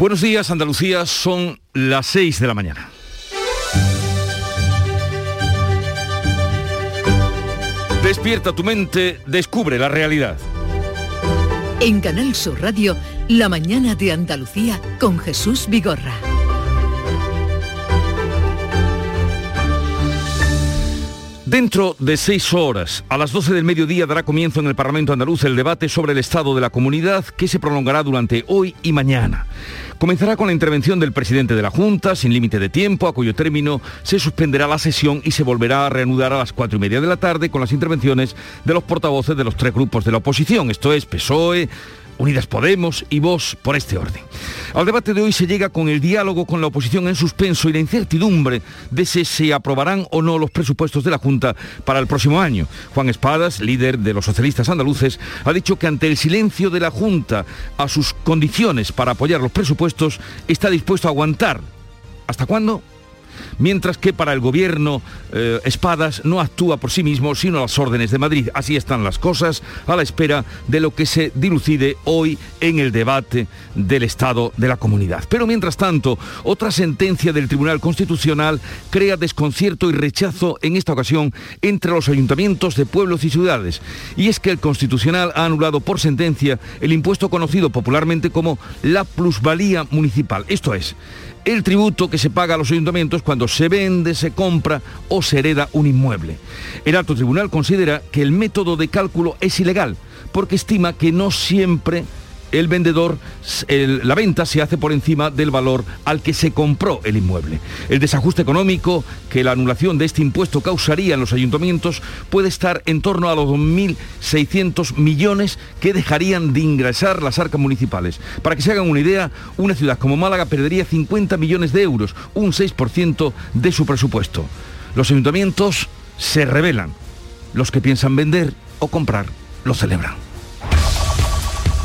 Buenos días, Andalucía, son las 6 de la mañana. Despierta tu mente, descubre la realidad. En Canal Sur Radio, La mañana de Andalucía con Jesús Vigorra. Dentro de seis horas, a las 12 del mediodía, dará comienzo en el Parlamento andaluz el debate sobre el estado de la comunidad que se prolongará durante hoy y mañana. Comenzará con la intervención del presidente de la Junta, sin límite de tiempo, a cuyo término se suspenderá la sesión y se volverá a reanudar a las cuatro y media de la tarde con las intervenciones de los portavoces de los tres grupos de la oposición, esto es PSOE, Unidas Podemos y Vos por este orden. Al debate de hoy se llega con el diálogo con la oposición en suspenso y la incertidumbre de si se aprobarán o no los presupuestos de la Junta para el próximo año. Juan Espadas, líder de los socialistas andaluces, ha dicho que ante el silencio de la Junta a sus condiciones para apoyar los presupuestos, está dispuesto a aguantar. ¿Hasta cuándo? Mientras que para el gobierno eh, Espadas no actúa por sí mismo, sino a las órdenes de Madrid. Así están las cosas a la espera de lo que se dilucide hoy en el debate del Estado de la Comunidad. Pero mientras tanto, otra sentencia del Tribunal Constitucional crea desconcierto y rechazo en esta ocasión entre los ayuntamientos de pueblos y ciudades. Y es que el Constitucional ha anulado por sentencia el impuesto conocido popularmente como la plusvalía municipal. Esto es, el tributo que se paga a los ayuntamientos cuando se vende, se compra o se hereda un inmueble. El alto tribunal considera que el método de cálculo es ilegal porque estima que no siempre el vendedor, la venta se hace por encima del valor al que se compró el inmueble. El desajuste económico que la anulación de este impuesto causaría en los ayuntamientos puede estar en torno a los 2.600 millones que dejarían de ingresar las arcas municipales. Para que se hagan una idea, una ciudad como Málaga perdería 50 millones de euros, un 6% de su presupuesto. Los ayuntamientos se rebelan. Los que piensan vender o comprar lo celebran.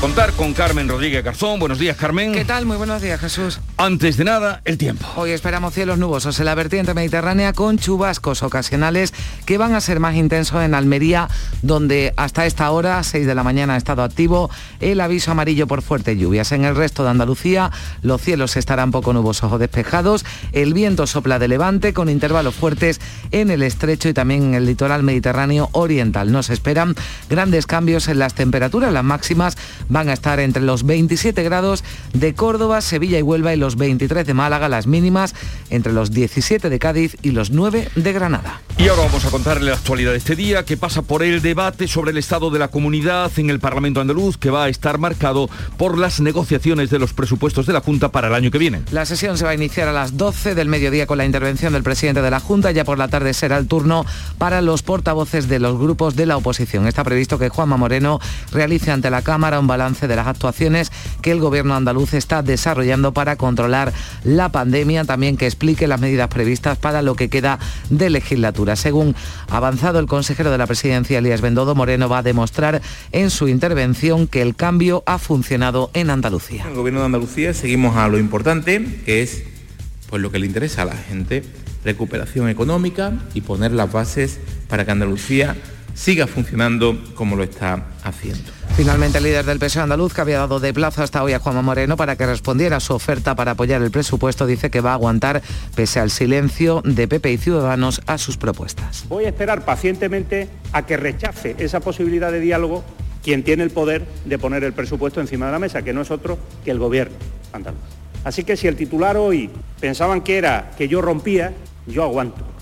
Contar con Carmen Rodríguez Garzón. Buenos días, Carmen. ¿Qué tal? Muy buenos días, Jesús. Antes de nada, el tiempo. Hoy esperamos cielos nubosos en la vertiente mediterránea con chubascos ocasionales que van a ser más intensos en Almería, donde hasta esta hora, 6 de la mañana, ha estado activo el aviso amarillo por fuertes lluvias. En el resto de Andalucía, los cielos estarán poco nubosos o despejados. El viento sopla de levante con intervalos fuertes en el estrecho y también en el litoral mediterráneo oriental. No se esperan grandes cambios en las temperaturas. Las máximas van a estar entre los 27 grados de Córdoba, Sevilla y Huelva y los 23 de Málaga, las mínimas entre los 17 de Cádiz y los 9 de Granada. Y ahora vamos a contarle la actualidad de este día que pasa por el debate sobre el estado de la comunidad en el Parlamento andaluz que va a estar marcado por las negociaciones de los presupuestos de la Junta para el año que viene. La sesión se va a iniciar a las 12 del mediodía con la intervención del presidente de la Junta. Ya por la tarde será el turno para los portavoces de los grupos de la oposición. Está previsto que Juanma Moreno realice ante la Cámara un balance de las actuaciones que el gobierno andaluz está desarrollando para controlar la pandemia, también que explique las medidas previstas para lo que queda de legislatura. Según avanzado el consejero de la presidencia, Elías Bendodo, Moreno va a demostrar en su intervención que el cambio ha funcionado en Andalucía. En el gobierno de Andalucía seguimos a lo importante, que es pues lo que le interesa a la gente, recuperación económica y poner las bases para que Andalucía siga funcionando como lo está haciendo. Finalmente, el líder del PSOE andaluz, que había dado de plazo hasta hoy a Juanma Moreno para que respondiera a su oferta para apoyar el presupuesto, dice que va a aguantar, pese al silencio de PP y Ciudadanos, a sus propuestas. Voy a esperar pacientemente a que rechace esa posibilidad de diálogo quien tiene el poder de poner el presupuesto encima de la mesa, que no es otro que el gobierno andaluz. Así que si el titular hoy pensaban que era que yo rompía, yo aguanto.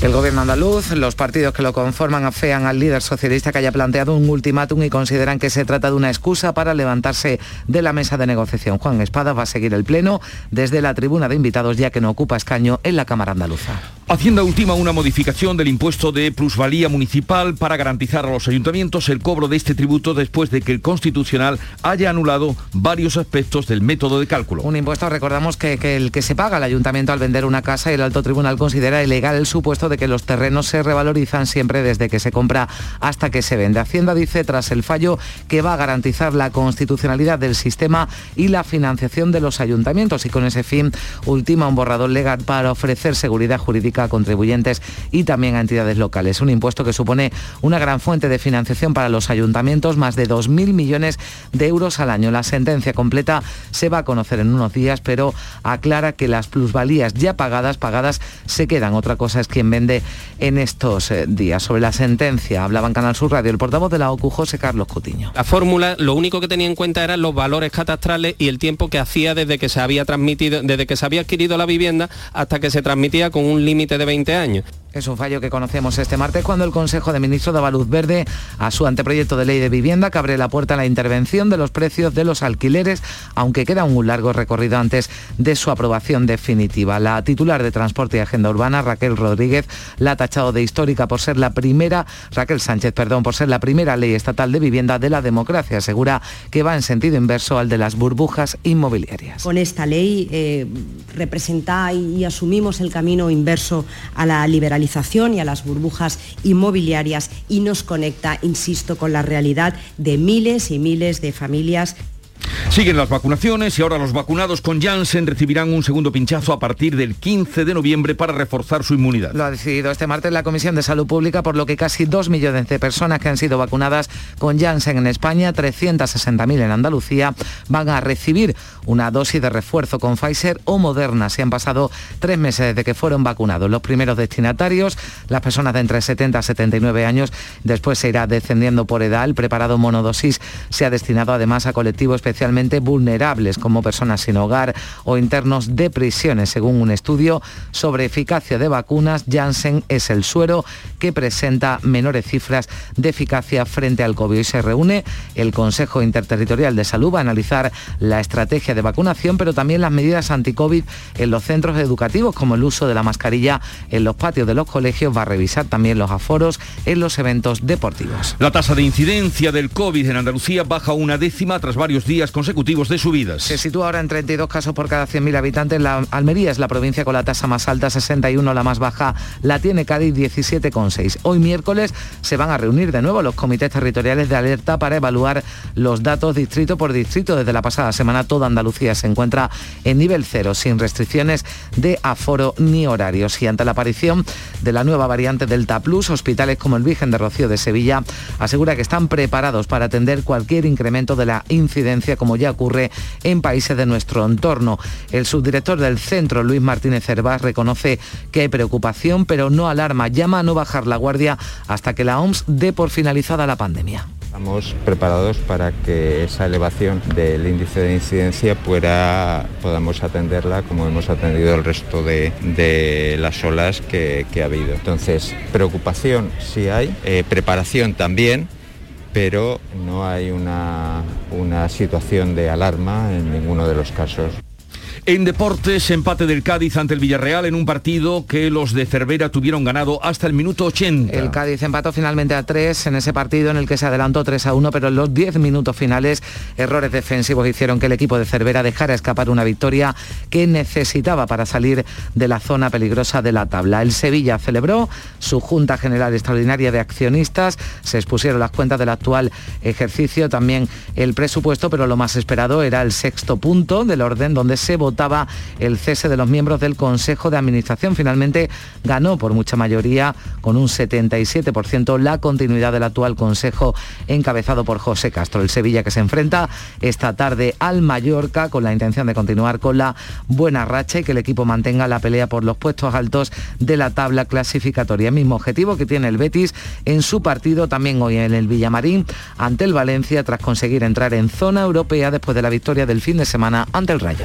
El gobierno andaluz, los partidos que lo conforman afean al líder socialista que haya planteado un ultimátum y consideran que se trata de una excusa para levantarse de la mesa de negociación. Juan Espada va a seguir el pleno desde la tribuna de invitados ya que no ocupa escaño en la Cámara Andaluza. Hacienda ultima una modificación del impuesto de plusvalía municipal para garantizar a los ayuntamientos el cobro de este tributo después de que el Constitucional haya anulado varios aspectos del método de cálculo. Un impuesto, recordamos que, que el que se paga al ayuntamiento al vender una casa y el alto tribunal considera ilegal el supuesto de que los terrenos se revalorizan siempre desde que se compra hasta que se vende. Hacienda dice tras el fallo que va a garantizar la constitucionalidad del sistema y la financiación de los ayuntamientos y con ese fin ultima un borrador legal para ofrecer seguridad jurídica a contribuyentes y también a entidades locales. Un impuesto que supone una gran fuente de financiación para los ayuntamientos, más de 2.000 millones de euros al año. La sentencia completa se va a conocer en unos días, pero aclara que las plusvalías ya pagadas, pagadas, se quedan. Otra cosa es quien en estos eh, días. Sobre la sentencia hablaba en Canal Sur Radio el portavoz de la OCU, José Carlos Cutiño. La fórmula lo único que tenía en cuenta eran los valores catastrales y el tiempo que hacía desde que se había transmitido, desde que se había adquirido la vivienda hasta que se transmitía con un límite de 20 años. Es un fallo que conocemos este martes cuando el Consejo de Ministros daba luz verde a su anteproyecto de ley de vivienda que abre la puerta a la intervención de los precios de los alquileres, aunque queda un largo recorrido antes de su aprobación definitiva. La titular de Transporte y Agenda Urbana, Raquel Rodríguez, la ha tachado de histórica por ser la primera, Raquel Sánchez, perdón, por ser la primera ley estatal de vivienda de la democracia. Asegura que va en sentido inverso al de las burbujas inmobiliarias. Con esta ley eh, representa y asumimos el camino inverso a la liberalización y a las burbujas inmobiliarias y nos conecta, insisto, con la realidad de miles y miles de familias Siguen las vacunaciones y ahora los vacunados con Janssen recibirán un segundo pinchazo a partir del 15 de noviembre para reforzar su inmunidad. Lo ha decidido este martes la Comisión de Salud Pública, por lo que casi dos millones de personas que han sido vacunadas con Janssen en España, 360.000 en Andalucía, van a recibir una dosis de refuerzo con Pfizer o Moderna. Se han pasado tres meses desde que fueron vacunados. Los primeros destinatarios, las personas de entre 70 a 79 años, después se irá descendiendo por edad. El preparado monodosis se ha destinado además a colectivos especialmente vulnerables como personas sin hogar o internos de prisiones. Según un estudio sobre eficacia de vacunas, Janssen es el suero que presenta menores cifras de eficacia frente al COVID. Hoy se reúne el Consejo Interterritorial de Salud a analizar la estrategia de vacunación, pero también las medidas anti-COVID en los centros educativos, como el uso de la mascarilla en los patios de los colegios. Va a revisar también los aforos en los eventos deportivos. La tasa de incidencia del COVID en Andalucía baja una décima tras varios días consecutivos de subidas. Se sitúa ahora en 32 casos por cada 100.000 habitantes. La Almería es la provincia con la tasa más alta, 61, la más baja la tiene Cádiz, 17,6. Hoy miércoles se van a reunir de nuevo los comités territoriales de alerta para evaluar los datos distrito por distrito. Desde la pasada semana toda Andalucía se encuentra en nivel cero, sin restricciones de aforo ni horarios. Y ante la aparición de la nueva variante Delta Plus, hospitales como el Virgen de Rocío de Sevilla asegura que están preparados para atender cualquier incremento de la incidencia como ya ocurre en países de nuestro entorno. El subdirector del centro, Luis Martínez Cervás, reconoce que hay preocupación, pero no alarma, llama a no bajar la guardia hasta que la OMS dé por finalizada la pandemia. Estamos preparados para que esa elevación del índice de incidencia pueda, podamos atenderla como hemos atendido el resto de, las olas que, ha habido. Entonces, preocupación sí hay, eh, preparación también, pero no hay una, una situación de alarma en ninguno de los casos. En deportes, empate del Cádiz ante el Villarreal en un partido que los de Cervera tuvieron ganado hasta el minuto 80. El Cádiz empató finalmente a 3 en ese partido en el que se adelantó 3 a 1, pero en los 10 minutos finales errores defensivos hicieron que el equipo de Cervera dejara escapar una victoria que necesitaba para salir de la zona peligrosa de la tabla. El Sevilla celebró su Junta General Extraordinaria de Accionistas, se expusieron las cuentas del actual ejercicio, también el presupuesto, pero lo más esperado era el sexto punto del orden donde se votó el cese de los miembros del Consejo de Administración. Finalmente ganó por mucha mayoría, con un 77%, la continuidad del actual Consejo encabezado por José Castro. El Sevilla que se enfrenta esta tarde al Mallorca con la intención de continuar con la buena racha y que el equipo mantenga la pelea por los puestos altos de la tabla clasificatoria. Mismo objetivo que tiene el Betis en su partido también hoy en el Villamarín ante el Valencia tras conseguir entrar en zona europea después de la victoria del fin de semana ante el Rayo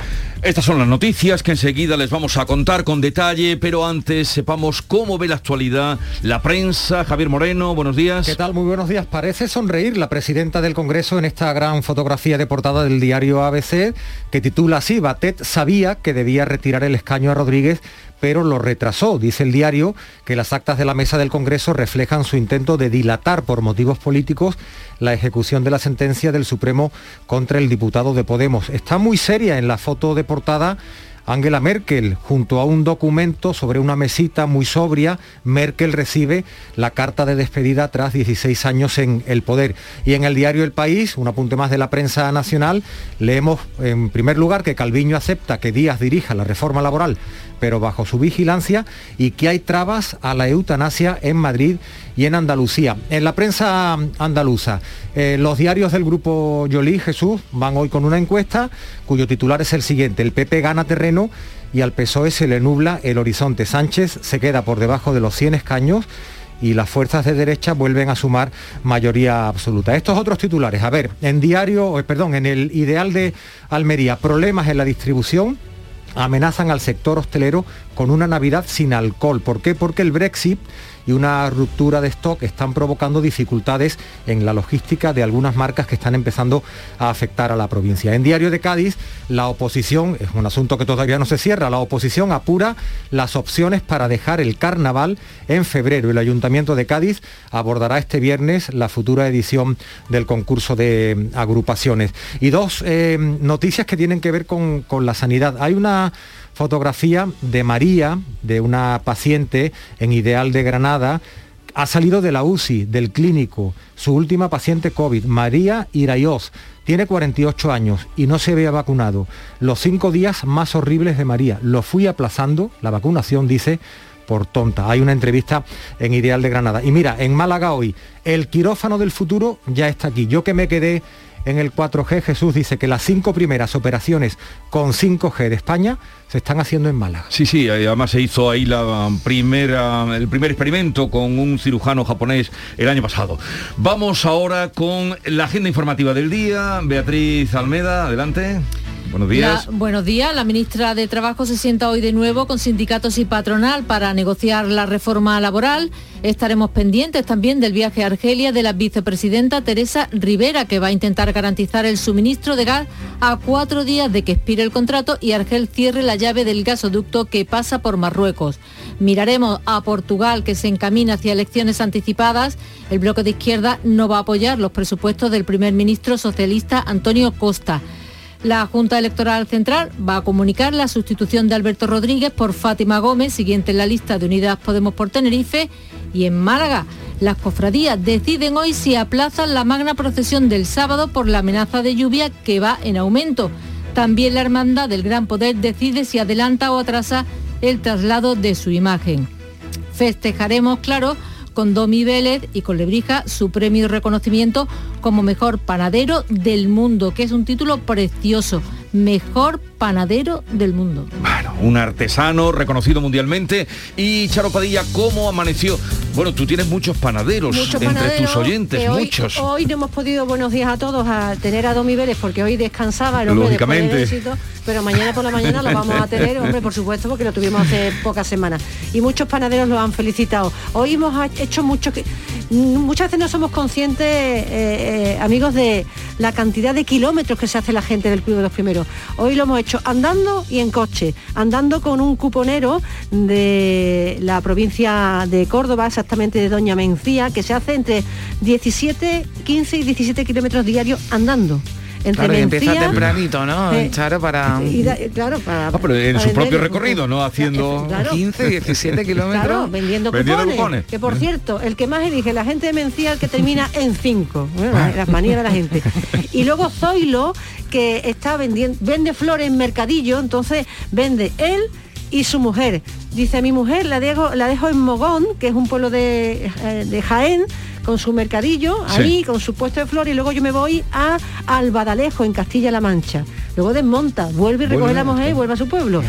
son las noticias que enseguida les vamos a contar con detalle, pero antes sepamos cómo ve la actualidad la prensa. Javier Moreno, buenos días. ¿Qué tal? Muy buenos días. Parece sonreír la presidenta del Congreso en esta gran fotografía de portada del diario ABC que titula así, Batet sabía que debía retirar el escaño a Rodríguez pero lo retrasó. Dice el diario que las actas de la mesa del Congreso reflejan su intento de dilatar por motivos políticos la ejecución de la sentencia del Supremo contra el diputado de Podemos. Está muy seria en la foto de portada Angela Merkel. Junto a un documento sobre una mesita muy sobria, Merkel recibe la carta de despedida tras 16 años en el poder. Y en el diario El País, un apunte más de la prensa nacional, leemos en primer lugar que Calviño acepta que Díaz dirija la reforma laboral pero bajo su vigilancia y que hay trabas a la eutanasia en Madrid y en Andalucía. En la prensa andaluza, eh, los diarios del grupo Yolí, Jesús, van hoy con una encuesta cuyo titular es el siguiente, el PP gana terreno y al PSOE se le nubla el horizonte. Sánchez se queda por debajo de los 100 escaños y las fuerzas de derecha vuelven a sumar mayoría absoluta. Estos otros titulares, a ver, en diario, eh, perdón, en el ideal de Almería, problemas en la distribución, amenazan al sector hostelero con una Navidad sin alcohol. ¿Por qué? Porque el Brexit y una ruptura de stock están provocando dificultades en la logística de algunas marcas que están empezando a afectar a la provincia. En Diario de Cádiz, la oposición, es un asunto que todavía no se cierra, la oposición apura las opciones para dejar el carnaval en febrero. El Ayuntamiento de Cádiz abordará este viernes la futura edición del concurso de agrupaciones. Y dos eh, noticias que tienen que ver con, con la sanidad. Hay una fotografía de María, de una paciente en Ideal de Granada, ha salido de la UCI, del clínico, su última paciente COVID, María Irayoz. Tiene 48 años y no se había vacunado. Los cinco días más horribles de María. Lo fui aplazando, la vacunación dice, por tonta. Hay una entrevista en Ideal de Granada. Y mira, en Málaga hoy, el quirófano del futuro ya está aquí. Yo que me quedé en el 4G, Jesús dice que las cinco primeras operaciones con 5G de España se están haciendo en Málaga. Sí, sí, además se hizo ahí la primera, el primer experimento con un cirujano japonés el año pasado. Vamos ahora con la agenda informativa del día. Beatriz Almeda, adelante. Buenos días. buenos días. La ministra de Trabajo se sienta hoy de nuevo con sindicatos y patronal para negociar la reforma laboral. Estaremos pendientes también del viaje a Argelia de la vicepresidenta Teresa Rivera, que va a intentar garantizar el suministro de gas a cuatro días de que expire el contrato y Argel cierre la llave del gasoducto que pasa por Marruecos. Miraremos a Portugal, que se encamina hacia elecciones anticipadas. El bloque de izquierda no va a apoyar los presupuestos del primer ministro socialista Antonio Costa. La Junta Electoral Central va a comunicar la sustitución de Alberto Rodríguez por Fátima Gómez, siguiente en la lista de Unidas Podemos por Tenerife, y en Málaga. Las cofradías deciden hoy si aplazan la magna procesión del sábado por la amenaza de lluvia que va en aumento. También la Hermandad del Gran Poder decide si adelanta o atrasa el traslado de su imagen. Festejaremos, claro, con Domi Vélez y con Lebrija su premio y reconocimiento como mejor panadero del mundo, que es un título precioso. Mejor panadero del mundo. Bueno, un artesano reconocido mundialmente. Y Charo Padilla, ¿cómo amaneció? Bueno, tú tienes muchos panaderos entre tus oyentes, muchos. Hoy no hemos podido, buenos días a todos, a tener a Domi Vélez porque hoy descansaba el hombre Lógicamente. pero mañana por la mañana lo vamos a tener, hombre, por supuesto, porque lo tuvimos hace pocas semanas. Y muchos panaderos lo han felicitado. Hoy hemos hecho mucho que muchas veces no somos conscientes, eh, eh, amigos, de la cantidad de kilómetros que se hace la gente del Club de los Primeros. Hoy lo hemos hecho andando y en coche, andando con un cuponero de la provincia de Córdoba, exactamente de Doña Mencía, que se hace entre 17, 15 y 17 kilómetros diarios andando entre claro, empieza tempranito, ¿no? Eh, claro, para... claro, para... Ah, pero en su propio recorrido, ¿no? Haciendo... 15, 17 kilómetros. Claro, vendiendo, cupones, Que por cierto, el que más elige la gente de Mencía, el que termina en 5. las manías de la gente. Y luego Zoilo, que está vendiendo, vende flores en mercadillo, entonces vende él y su mujer. Dice, mi mujer la dejo, la dejo en Mogón, que es un pueblo de, eh, de Jaén, con su mercadillo, ahí, con su puesto de flores, y luego yo me voy a Albadalejo, en Castilla-La Mancha. Luego desmonta, vuelve y recoge la mujer y vuelve a su pueblo.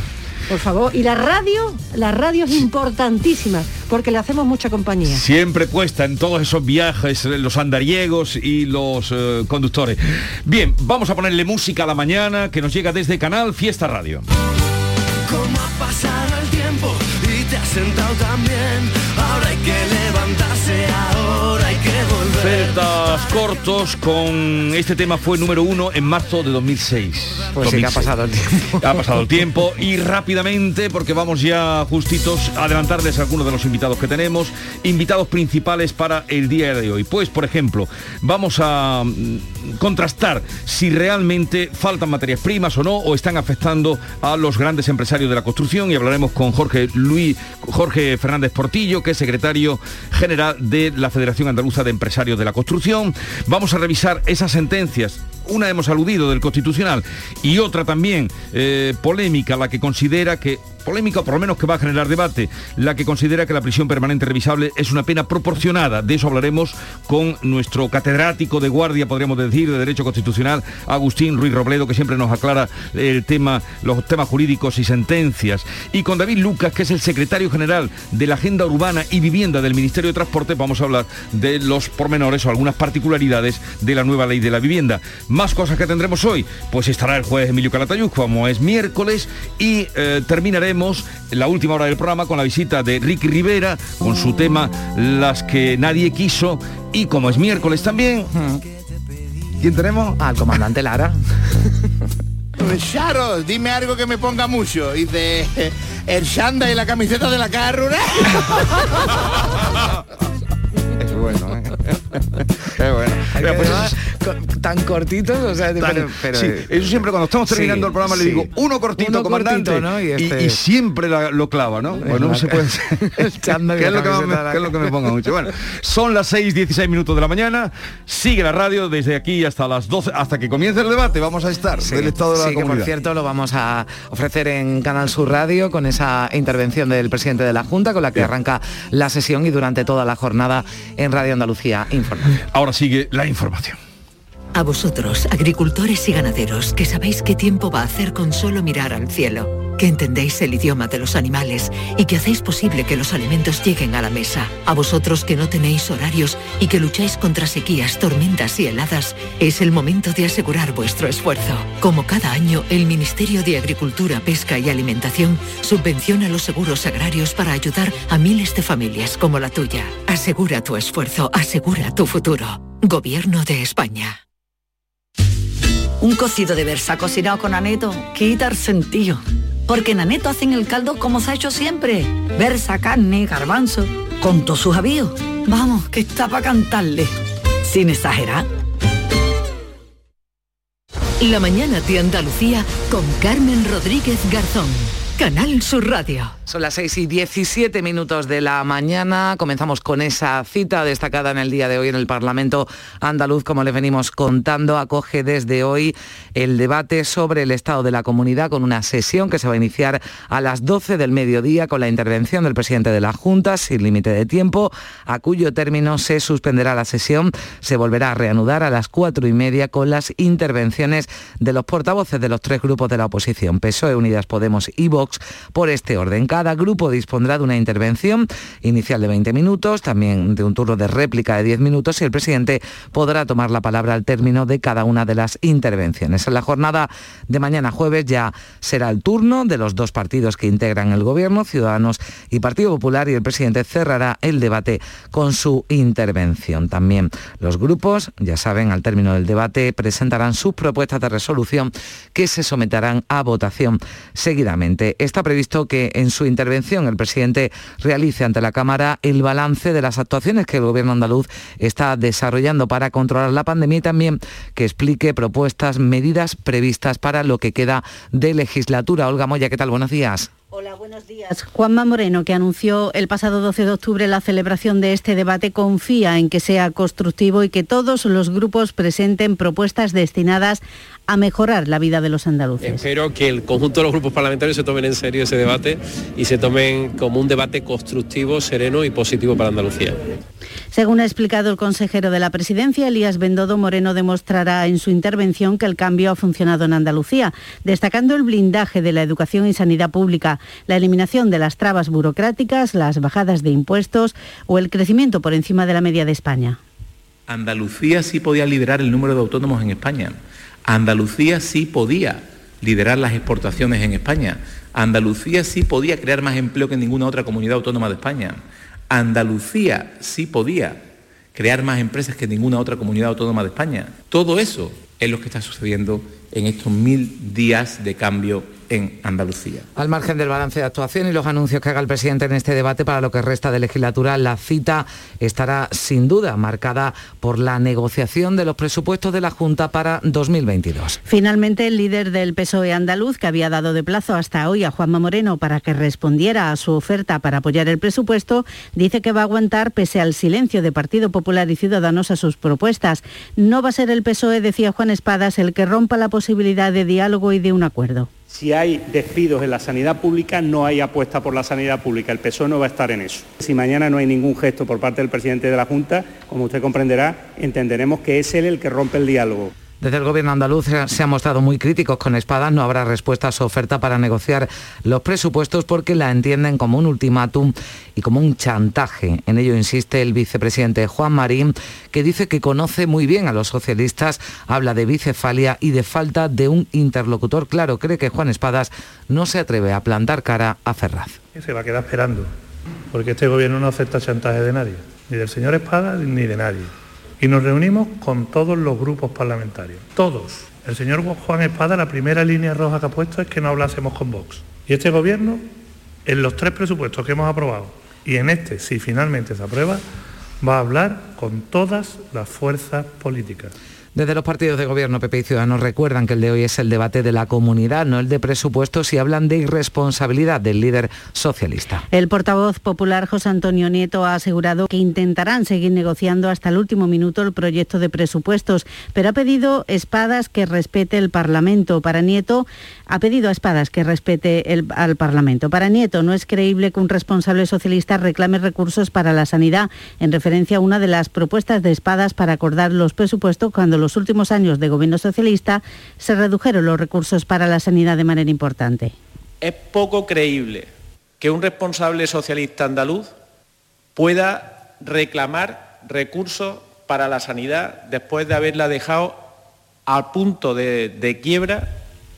Por favor, y la radio, la radio es importantísima porque le hacemos mucha compañía. Siempre cuesta en todos esos viajes los andariegos y los eh, conductores. Bien, vamos a ponerle música a la mañana que nos llega desde Canal Fiesta Radio. ¿Cómo ha pasado el tiempo y te has sentado también? Ahora hay que levantarse, días cortos con este tema fue número uno en marzo de 2006. Pues sí que ha pasado el tiempo. Ha pasado el tiempo y rápidamente, porque vamos ya justitos a adelantarles algunos de los invitados que tenemos, invitados principales para el día de hoy. Pues, por ejemplo, vamos a mm, contrastar si realmente faltan materias primas o no, o están afectando a los grandes empresarios de la construcción y hablaremos con Jorge Luis, Jorge Fernández Portillo, que es secretario general de la Federación Andaluza de Empresarios de la Construcción. Vamos a revisar esas sentencias una hemos aludido del Constitucional y otra también eh, polémica, la que considera que polémica, por lo menos que va a generar debate, la que considera que la prisión permanente revisable es una pena proporcionada. De eso hablaremos con nuestro catedrático de guardia, podríamos decir, de Derecho Constitucional, Agustín Ruiz Robledo, que siempre nos aclara el tema, los temas jurídicos y sentencias. Y con David Lucas, que es el secretario general de la Agenda Urbana y Vivienda del Ministerio de Transporte, vamos a hablar de los pormenores o algunas particularidades de la nueva ley de la vivienda. Más cosas que tendremos hoy, pues estará el juez Emilio Calatayud, como es miércoles, y eh, terminaremos la última hora del programa con la visita de Ricky Rivera con su tema Las que nadie quiso y como es miércoles también. ¿Quién tenemos? Al comandante Lara. Charo, dime algo que me ponga mucho. Dice el shanda y la camiseta de la carrura. es bueno, ¿eh? es bueno. Pues tan cortitos, o sea, pero, sí, eso siempre cuando estamos terminando el programa le digo uno cortito, comandante, y, este- siempre lo clava, ¿no? Bueno, no se puede ¿Qué es, lo que me, lo que me ponga mucho. Bueno, son las 6, 16 minutos de la mañana, sigue la radio desde aquí hasta las 12, hasta que comience el debate, vamos a estar del estado de la sí, que por cierto lo vamos a ofrecer en Canal Sur Radio con esa intervención del presidente de la Junta con la que arranca la sesión y durante toda la jornada en Radio Andalucía Información. Ahora sigue la información. A vosotros, agricultores y ganaderos, que sabéis qué tiempo va a hacer con solo mirar al cielo, que entendéis el idioma de los animales y que hacéis posible que los alimentos lleguen a la mesa. A vosotros que no tenéis horarios y que lucháis contra sequías, tormentas y heladas, es el momento de asegurar vuestro esfuerzo. Como cada año, el Ministerio de Agricultura, Pesca y Alimentación subvenciona los seguros agrarios para ayudar a miles de familias como la tuya. Asegura tu esfuerzo, asegura tu futuro. Gobierno de España. Un cocido de versa cocinado con aneto quita el sentido. Porque en aneto hacen el caldo como se ha hecho siempre. Versa, carne, garbanzo, con todos sus avíos. Vamos, que está para cantarle. Sin exagerar. La mañana de Andalucía con Carmen Rodríguez Garzón. Canal Sur Radio. Son las 6 y 17 minutos de la mañana. Comenzamos con esa cita destacada en el día de hoy en el Parlamento andaluz, como les venimos contando. Acoge desde hoy el debate sobre el estado de la comunidad con una sesión que se va a iniciar a las 12 del mediodía con la intervención del presidente de la Junta sin límite de tiempo, a cuyo término se suspenderá la sesión. Se volverá a reanudar a las 4 y media con las intervenciones de los portavoces de los tres grupos de la oposición, PSOE, Unidas Podemos y Vox por este orden. Cada grupo dispondrá de una intervención inicial de 20 minutos, también de un turno de réplica de 10 minutos y el presidente podrá tomar la palabra al término de cada una de las intervenciones. En la jornada de mañana jueves ya será el turno de los dos partidos que integran el gobierno, Ciudadanos y Partido Popular, y el presidente cerrará el debate con su intervención. También los grupos, ya saben, al término del debate presentarán sus propuestas de resolución que se someterán a votación seguidamente. Está previsto que en su intervención el presidente realice ante la Cámara el balance de las actuaciones que el gobierno andaluz está desarrollando para controlar la pandemia y también que explique propuestas, medidas previstas para lo que queda de legislatura. Olga Moya, ¿qué tal? Buenos días. Hola, buenos días. Juanma Moreno, que anunció el pasado 12 de octubre la celebración de este debate, confía en que sea constructivo y que todos los grupos presenten propuestas destinadas a mejorar la vida de los andaluces. Espero que el conjunto de los grupos parlamentarios se tomen en serio ese debate y se tomen como un debate constructivo, sereno y positivo para Andalucía. Según ha explicado el consejero de la presidencia, Elías Bendodo Moreno demostrará en su intervención que el cambio ha funcionado en Andalucía, destacando el blindaje de la educación y sanidad pública, la eliminación de las trabas burocráticas, las bajadas de impuestos o el crecimiento por encima de la media de España. Andalucía sí podía liderar el número de autónomos en España. Andalucía sí podía liderar las exportaciones en España. Andalucía sí podía crear más empleo que ninguna otra comunidad autónoma de España. Andalucía sí podía crear más empresas que ninguna otra comunidad autónoma de España. Todo eso es lo que está sucediendo en estos mil días de cambio en Andalucía. Al margen del balance de actuación y los anuncios que haga el presidente en este debate para lo que resta de legislatura, la cita estará sin duda marcada por la negociación de los presupuestos de la Junta para 2022. Finalmente, el líder del PSOE andaluz, que había dado de plazo hasta hoy a Juanma Moreno para que respondiera a su oferta para apoyar el presupuesto, dice que va a aguantar pese al silencio de Partido Popular y Ciudadanos a sus propuestas. No va a ser el PSOE, decía Juan Espadas, el que rompa la posibilidad de diálogo y de un acuerdo. Si hay despidos en la sanidad pública, no hay apuesta por la sanidad pública. El PSOE no va a estar en eso. Si mañana no hay ningún gesto por parte del presidente de la Junta, como usted comprenderá, entenderemos que es él el que rompe el diálogo. Desde el gobierno andaluz se ha mostrado muy críticos con Espadas. No habrá respuesta a su oferta para negociar los presupuestos porque la entienden como un ultimátum y como un chantaje. En ello insiste el vicepresidente Juan Marín, que dice que conoce muy bien a los socialistas, habla de bicefalia y de falta de un interlocutor claro. Cree que Juan Espadas no se atreve a plantar cara a Ferraz. Se va a quedar esperando, porque este gobierno no acepta chantaje de nadie, ni del señor Espadas ni de nadie y nos reunimos con todos los grupos parlamentarios, todos. El señor Juan Espada, la primera línea roja que ha puesto es que no hablásemos con Vox. Y este gobierno, en los tres presupuestos que hemos aprobado, y en este, si finalmente se aprueba, va a hablar con todas las fuerzas políticas. Desde los partidos de gobierno PP y Ciudadanos recuerdan que el de hoy es el debate de la comunidad, no el de presupuestos y hablan de irresponsabilidad del líder socialista. El portavoz popular José Antonio Nieto ha asegurado que intentarán seguir negociando hasta el último minuto el proyecto de presupuestos, pero ha pedido espadas que respete el Parlamento. Para Nieto, ha pedido a espadas que respete el, al Parlamento. Para Nieto, no es creíble que un responsable socialista reclame recursos para la sanidad, en referencia a una de las propuestas de espadas para acordar los presupuestos cuando los últimos años de gobierno socialista se redujeron los recursos para la sanidad de manera importante. Es poco creíble que un responsable socialista andaluz pueda reclamar recursos para la sanidad después de haberla dejado al punto de, de quiebra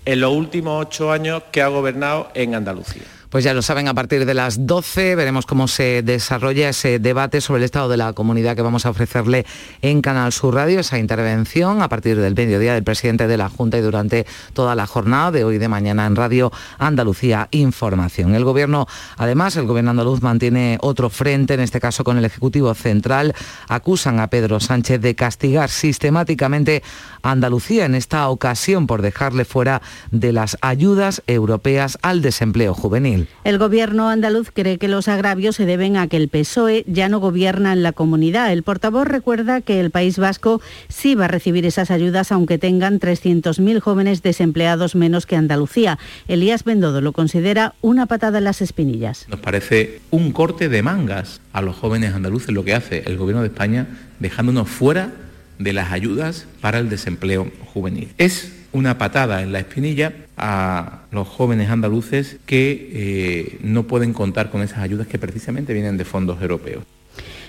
en los últimos ocho años que ha gobernado en Andalucía. Pues ya lo saben, a partir de las 12 veremos cómo se desarrolla ese debate sobre el estado de la comunidad que vamos a ofrecerle en Canal Sur Radio, esa intervención a partir del mediodía del presidente de la Junta y durante toda la jornada de hoy y de mañana en Radio Andalucía Información. El gobierno, además, el gobierno andaluz mantiene otro frente, en este caso con el Ejecutivo Central, acusan a Pedro Sánchez de castigar sistemáticamente a Andalucía en esta ocasión por dejarle fuera de las ayudas europeas al desempleo juvenil. El gobierno andaluz cree que los agravios se deben a que el PSOE ya no gobierna en la comunidad. El portavoz recuerda que el País Vasco sí va a recibir esas ayudas aunque tengan 300.000 jóvenes desempleados menos que Andalucía. Elías Bendodo lo considera una patada en las espinillas. Nos parece un corte de mangas a los jóvenes andaluces lo que hace el gobierno de España dejándonos fuera de las ayudas para el desempleo juvenil. Es una patada en la espinilla a los jóvenes andaluces que eh, no pueden contar con esas ayudas que precisamente vienen de fondos europeos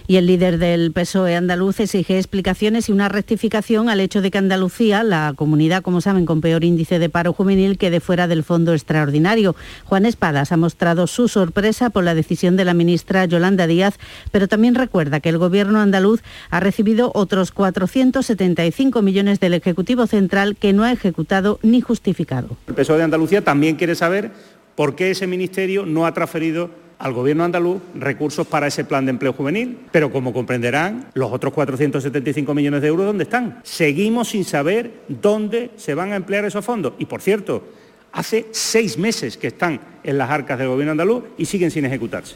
y el líder del PSOE andaluz exige explicaciones y una rectificación al hecho de que Andalucía, la comunidad, como saben, con peor índice de paro juvenil, quede fuera del fondo extraordinario. Juan Espadas ha mostrado su sorpresa por la decisión de la ministra Yolanda Díaz, pero también recuerda que el gobierno andaluz ha recibido otros 475 millones del Ejecutivo Central que no ha ejecutado ni justificado. El PSOE de Andalucía también quiere saber por qué ese ministerio no ha transferido al gobierno andaluz recursos para ese plan de empleo juvenil. Pero como comprenderán, los otros 475 millones de euros, ¿dónde están? Seguimos sin saber dónde se van a emplear esos fondos. Y por cierto, hace seis meses que están en las arcas del gobierno andaluz y siguen sin ejecutarse.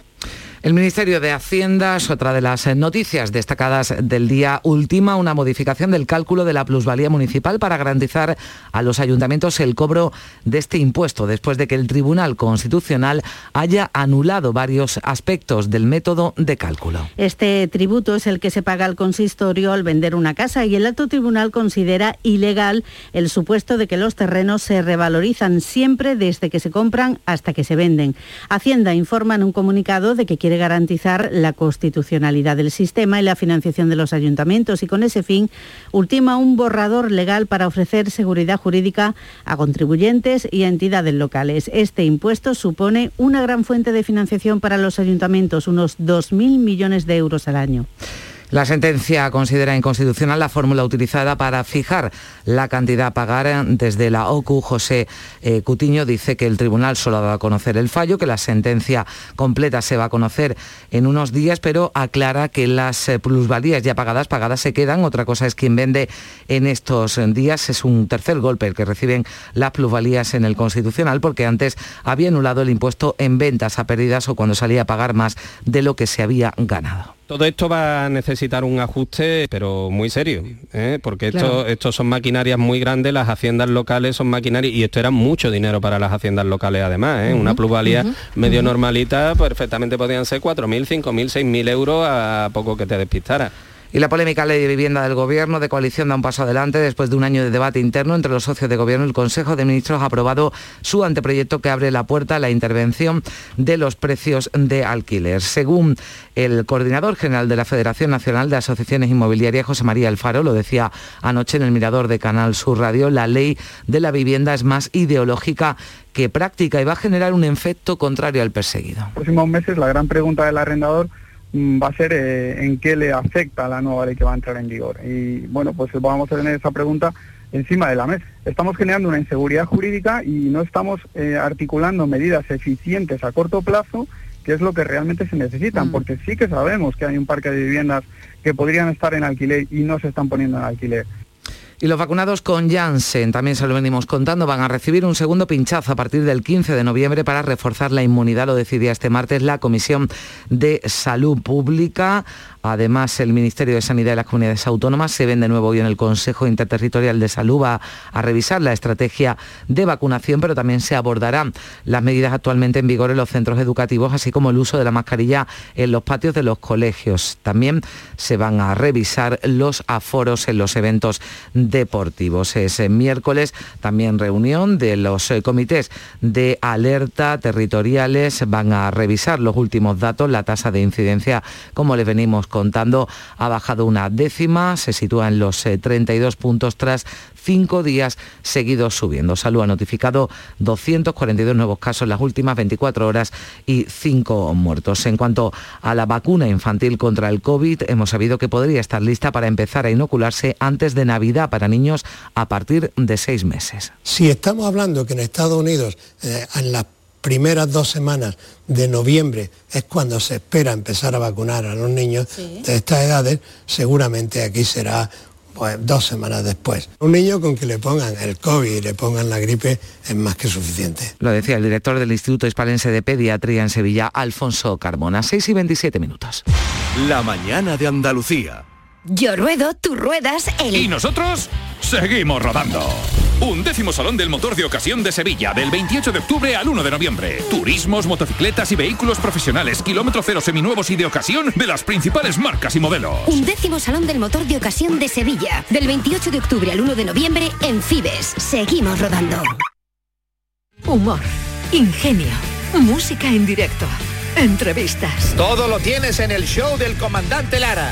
El Ministerio de Hacienda es otra de las noticias destacadas del día. Última una modificación del cálculo de la plusvalía municipal para garantizar a los ayuntamientos el cobro de este impuesto, después de que el Tribunal Constitucional haya anulado varios aspectos del método de cálculo. Este tributo es el que se paga al consistorio al vender una casa y el alto tribunal considera ilegal el supuesto de que los terrenos se revalorizan siempre desde que se compran hasta que se venden. Hacienda informa en un comunicado de que quiere garantizar la constitucionalidad del sistema y la financiación de los ayuntamientos y con ese fin ultima un borrador legal para ofrecer seguridad jurídica a contribuyentes y a entidades locales. Este impuesto supone una gran fuente de financiación para los ayuntamientos, unos 2.000 millones de euros al año. La sentencia considera inconstitucional la fórmula utilizada para fijar la cantidad a pagar desde la OCU. José eh, Cutiño dice que el tribunal solo ha dado a conocer el fallo, que la sentencia completa se va a conocer en unos días, pero aclara que las eh, plusvalías ya pagadas, pagadas se quedan. Otra cosa es quien vende en estos días. Es un tercer golpe el que reciben las plusvalías en el Constitucional, porque antes había anulado el impuesto en ventas a pérdidas o cuando salía a pagar más de lo que se había ganado. Todo esto va a necesitar un ajuste, pero muy serio, ¿eh? porque esto, estos son maquinarias muy grandes, las haciendas locales son maquinarias, y esto era mucho dinero para las haciendas locales además, ¿eh? una plusvalía medio normalita, perfectamente podían ser 4.000, 5.000, 6.000 euros a poco que te despistara. Y la polémica ley de vivienda del Gobierno de coalición da un paso adelante. Después de un año de debate interno entre los socios de Gobierno, el Consejo de Ministros ha aprobado su anteproyecto que abre la puerta a la intervención de los precios de alquiler. Según el coordinador general de la Federación Nacional de Asociaciones Inmobiliarias, José María Alfaro, lo decía anoche en el Mirador de Canal Sur Radio, la ley de la vivienda es más ideológica que práctica y va a generar un efecto contrario al perseguido. En los próximos meses la gran pregunta del arrendador va a ser eh, en qué le afecta la nueva ley que va a entrar en vigor. Y bueno, pues vamos a tener esa pregunta encima de la mesa. Estamos generando una inseguridad jurídica y no estamos eh, articulando medidas eficientes a corto plazo, que es lo que realmente se necesitan, mm. porque sí que sabemos que hay un parque de viviendas que podrían estar en alquiler y no se están poniendo en alquiler. Y los vacunados con Janssen, también se lo venimos contando, van a recibir un segundo pinchazo a partir del 15 de noviembre para reforzar la inmunidad, lo decidía este martes la Comisión de Salud Pública. Además, el Ministerio de Sanidad y las Comunidades Autónomas se ven de nuevo hoy en el Consejo Interterritorial de Salud va a revisar la estrategia de vacunación, pero también se abordarán las medidas actualmente en vigor en los centros educativos, así como el uso de la mascarilla en los patios de los colegios. También se van a revisar los aforos en los eventos deportivos. Ese miércoles también reunión de los eh, comités de alerta territoriales. Van a revisar los últimos datos, la tasa de incidencia, como les venimos contando, ha bajado una décima, se sitúa en los 32 eh, puntos tras cinco días seguidos subiendo. Salud ha notificado 242 nuevos casos en las últimas 24 horas y cinco muertos. En cuanto a la vacuna infantil contra el COVID, hemos sabido que podría estar lista para empezar a inocularse antes de Navidad para niños a partir de seis meses. Si estamos hablando que en Estados Unidos eh, en las primeras dos semanas de noviembre es cuando se espera empezar a vacunar a los niños de estas edades, seguramente aquí será pues dos semanas después. Un niño con que le pongan el COVID y le pongan la gripe es más que suficiente. Lo decía el director del Instituto Hispalense de Pediatría en Sevilla, Alfonso Carmona. 6 y 27 minutos. La mañana de Andalucía. Yo ruedo, tú ruedas, el... ¿Y nosotros? Seguimos rodando. Un décimo Salón del Motor de Ocasión de Sevilla, del 28 de octubre al 1 de noviembre. Turismos, motocicletas y vehículos profesionales, kilómetro cero seminuevos y de ocasión de las principales marcas y modelos. Un décimo Salón del Motor de Ocasión de Sevilla, del 28 de octubre al 1 de noviembre en Fibes. Seguimos rodando. Humor, ingenio, música en directo, entrevistas. Todo lo tienes en el show del comandante Lara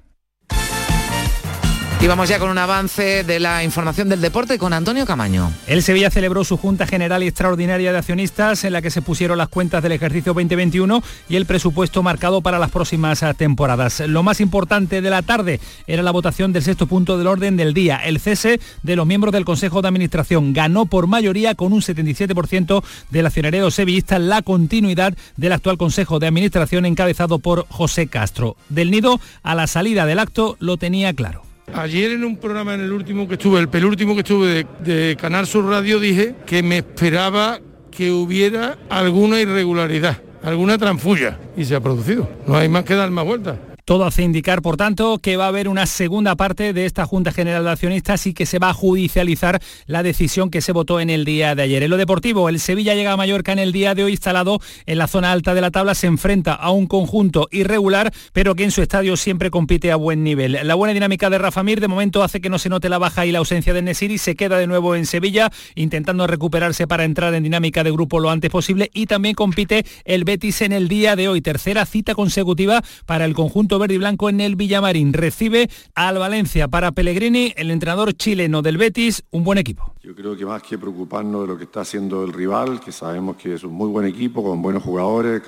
Y vamos ya con un avance de la información del deporte con Antonio Camaño. El Sevilla celebró su Junta General y Extraordinaria de Accionistas en la que se pusieron las cuentas del ejercicio 2021 y el presupuesto marcado para las próximas temporadas. Lo más importante de la tarde era la votación del sexto punto del orden del día, el cese de los miembros del Consejo de Administración. Ganó por mayoría con un 77% del accionariado sevillista la continuidad del actual Consejo de Administración encabezado por José Castro. Del nido a la salida del acto lo tenía claro. Ayer en un programa, en el último que estuve, el penúltimo que estuve de, Canal Sur Radio, dije que me esperaba que hubiera alguna irregularidad, alguna transfulla, y se ha producido. No hay más que dar más vueltas. Todo hace indicar, por tanto, que va a haber una segunda parte de esta Junta General de Accionistas y que se va a judicializar la decisión que se votó en el día de ayer. En lo deportivo, el Sevilla llega a Mallorca en el día de hoy instalado en la zona alta de la tabla, se enfrenta a un conjunto irregular, pero que en su estadio siempre compite a buen nivel. La buena dinámica de Rafa Mir de momento hace que no se note la baja y la ausencia de Nesiri, se queda de nuevo en Sevilla, intentando recuperarse para entrar en dinámica de grupo lo antes posible y también compite el Betis en el día de hoy. Tercera cita consecutiva para el conjunto verde y blanco en el Villamarín. Recibe al Valencia para Pellegrini, el entrenador chileno del Betis, un buen equipo. Yo creo que más que preocuparnos de lo que está haciendo el rival, que sabemos que es un muy buen equipo, con buenos jugadores,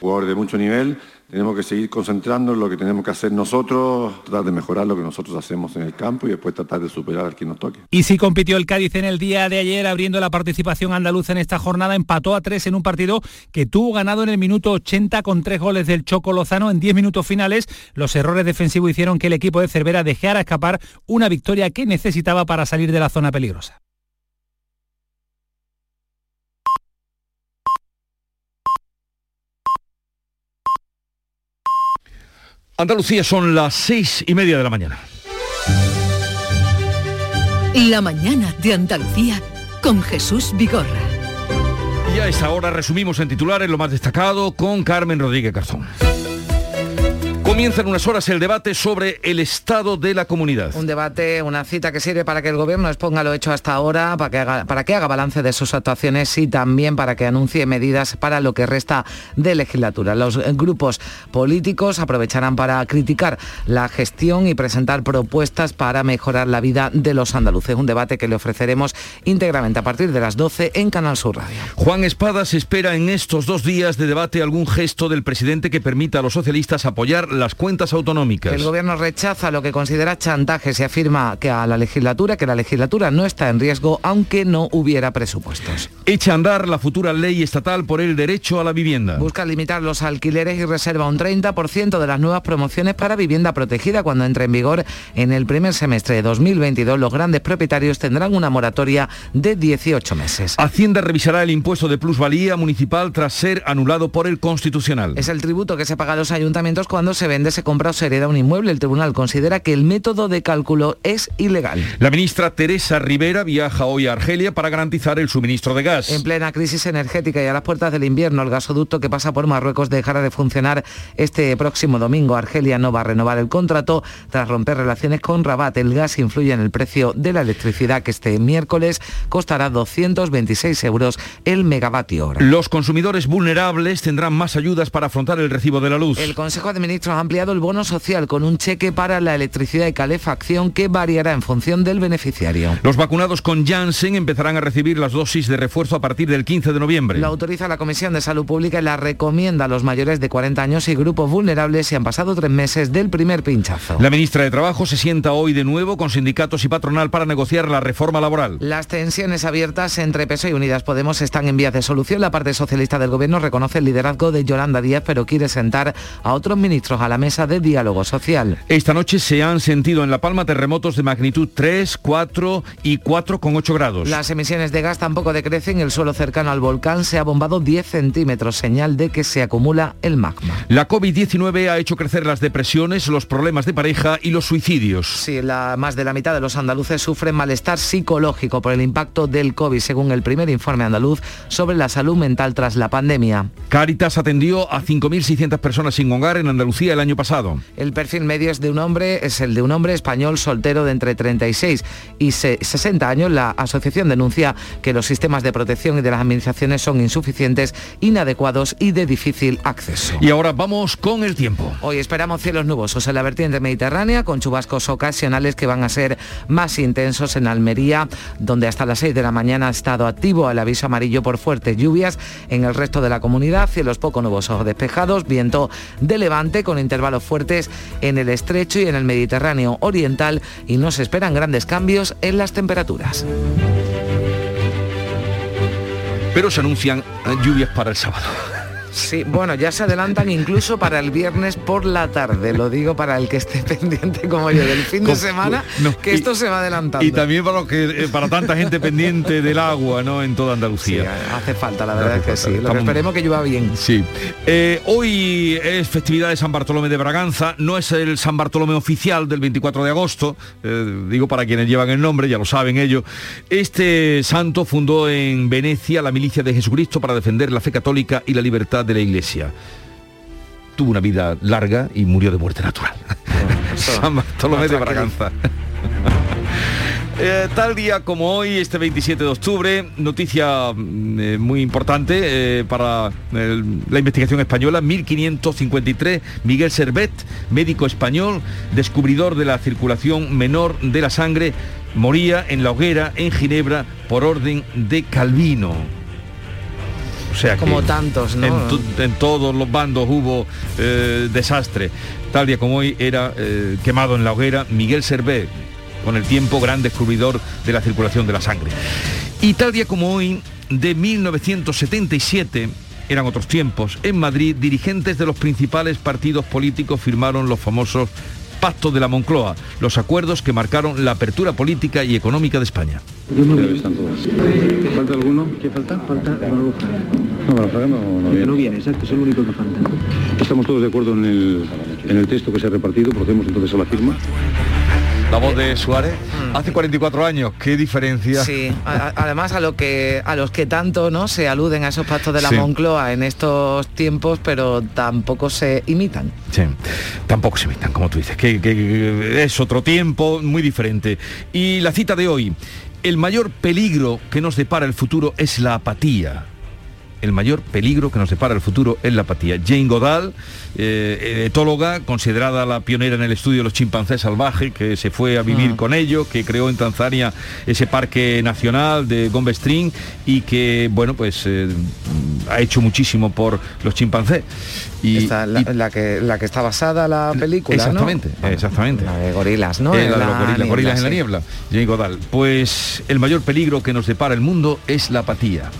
jugadores de mucho nivel, tenemos que seguir concentrando en lo que tenemos que hacer nosotros, tratar de mejorar lo que nosotros hacemos en el campo y después tratar de superar al que nos toque. Y si compitió el Cádiz en el día de ayer, abriendo la participación andaluza en esta jornada, empató a tres en un partido que tuvo ganado en el minuto 80 con tres goles del Choco Lozano en 10 minutos finales. Los errores defensivos hicieron que el equipo de Cervera dejara escapar una victoria que necesitaba para salir de la zona peligrosa. Andalucía son las seis y media de la mañana. La mañana de Andalucía con Jesús Vigorra. Y a esta hora resumimos en titulares lo más destacado con Carmen Rodríguez Garzón. Comienza en unas horas el debate sobre el estado de la comunidad. Un debate, una cita que sirve para que el gobierno exponga lo hecho hasta ahora, para que haga, para que haga balance de sus actuaciones y también para que anuncie medidas para lo que resta de legislatura. Los grupos políticos aprovecharán para criticar la gestión y presentar propuestas para mejorar la vida de los andaluces. Un debate que le ofreceremos íntegramente a partir de las 12 en Canal Sur Radio. Juan Espadas espera en estos dos días de debate algún gesto del presidente que permita a los socialistas apoyar la cuentas autonómicas. El gobierno rechaza lo que considera chantajes y afirma que a la legislatura, que la legislatura no está en riesgo aunque no hubiera presupuestos. Echa a andar la futura ley estatal por el derecho a la vivienda. Busca limitar los alquileres y reserva un 30% de las nuevas promociones para vivienda protegida cuando entre en vigor en el primer semestre de 2022. Los grandes propietarios tendrán una moratoria de 18 meses. Hacienda revisará el impuesto de plusvalía municipal tras ser anulado por el Constitucional. Es el tributo que se paga a los ayuntamientos cuando se vende, se compra o se hereda un inmueble. El tribunal considera que el método de cálculo es ilegal. La ministra Teresa Rivera viaja hoy a Argelia para garantizar el suministro de gas. En plena crisis energética y a las puertas del invierno, el gasoducto que pasa por Marruecos dejará de funcionar este próximo domingo. Argelia no va a renovar el contrato tras romper relaciones con Rabat. El gas influye en el precio de la electricidad que este miércoles costará 226 euros el megavatio hora. Los consumidores vulnerables tendrán más ayudas para afrontar el recibo de la luz. El Consejo de Ministros ha ampliado el bono social con un cheque para la electricidad y calefacción que variará en función del beneficiario. Los vacunados con Janssen empezarán a recibir las dosis de refuerzo a partir del 15 de noviembre. Lo autoriza la Comisión de Salud Pública y la recomienda a los mayores de 40 años y grupos vulnerables si han pasado tres meses del primer pinchazo. La ministra de Trabajo se sienta hoy de nuevo con sindicatos y patronal para negociar la reforma laboral. Las tensiones abiertas entre PSOE y Unidas Podemos están en vías de solución. La parte socialista del gobierno reconoce el liderazgo de Yolanda Díaz, pero quiere sentar a otros ministros a la mesa de diálogo social. Esta noche se han sentido en La Palma terremotos de magnitud 3, 4 y 4,8 grados. Las emisiones de gas tampoco decrecen. El suelo cercano al volcán se ha bombado 10 centímetros, señal de que se acumula el magma. La COVID-19 ha hecho crecer las depresiones, los problemas de pareja y los suicidios. Sí, la, más de la mitad de los andaluces sufren malestar psicológico por el impacto del COVID, según el primer informe andaluz sobre la salud mental tras la pandemia. Caritas atendió a 5.600 personas sin hogar en Andalucía el año pasado. El perfil medio es de un hombre, es el de un hombre español soltero de entre 36 y 60 años. La asociación denuncia que los sistemas de protección y de las administraciones son insuficientes, inadecuados y de difícil acceso. Y ahora vamos con el tiempo. Hoy esperamos cielos nubosos en la vertiente mediterránea con chubascos ocasionales que van a ser más intensos en Almería, donde hasta las 6 de la mañana ha estado activo el aviso amarillo por fuertes lluvias. En el resto de la comunidad, cielos poco nubosos despejados, viento de levante con intervalos fuertes en el estrecho y en el Mediterráneo oriental y no se esperan grandes cambios en las temperaturas. Pero se anuncian lluvias para el sábado. Sí, bueno, ya se adelantan incluso para el viernes por la tarde. Lo digo para el que esté pendiente como yo del fin de semana, que esto se va adelantando. Y también para, que, eh, para tanta gente pendiente del agua, ¿no? En toda Andalucía. hace falta, la verdad es que sí. Lo que esperemos que llueva bien. Sí. Eh, hoy es festividad de San Bartolomé de Braganza. No es el San Bartolomé oficial del 24 de agosto. Eh, digo para quienes llevan el nombre, ya lo saben ellos. Este santo fundó en Venecia la milicia de Jesucristo para defender la fe católica y la libertad de la Iglesia. Tuvo una vida larga y murió de muerte natural. San Bartolomé de Braganza. Eh, tal día como hoy, este 27 de octubre, noticia mm, eh, muy importante eh, para la investigación española, 1553, Miguel Servet, médico español, descubridor de la circulación menor de la sangre, moría en la hoguera en Ginebra por orden de Calvino. O sea como tantos, ¿no? En, todos los bandos hubo desastre. Tal día como hoy era quemado en la hoguera Miguel Servet, con el tiempo gran descubridor de la circulación de la sangre. Y tal día como hoy, de 1977, eran otros tiempos, en Madrid dirigentes de los principales partidos políticos firmaron los famosos pactos de la Moncloa, los acuerdos que marcaron la apertura política y económica de España. ¿Falta alguno? ¿Qué falta? Falta No, no, no, no viene, exacto, es el único que falta. Estamos todos de acuerdo en el, en el texto que se ha repartido, procedemos entonces a la firma. La voz de Suárez. Mm. Hace 44 años, qué diferencia. Sí, además a lo que a los que tanto no se aluden a esos pactos de la Moncloa en estos tiempos, pero tampoco se imitan. Sí, tampoco se imitan, como tú dices, que es otro tiempo muy diferente. Y la cita de hoy, el mayor peligro que nos depara el futuro es la apatía el mayor peligro que nos separa el futuro es la apatía. Jane Goodall, eh, etóloga, considerada la pionera en el estudio de los chimpancés salvajes, que se fue a vivir ah. con ellos, que creó en Tanzania ese parque nacional de Gombe String y que, bueno, pues eh, ha hecho muchísimo por los chimpancés. Y, la, que, la que está basada la película, Exactamente, exactamente. La de gorilas, ¿no? Eh, la de los gorilas, gorilas en la niebla, Jane Goodall. Pues el mayor peligro que nos depara el mundo es la apatía.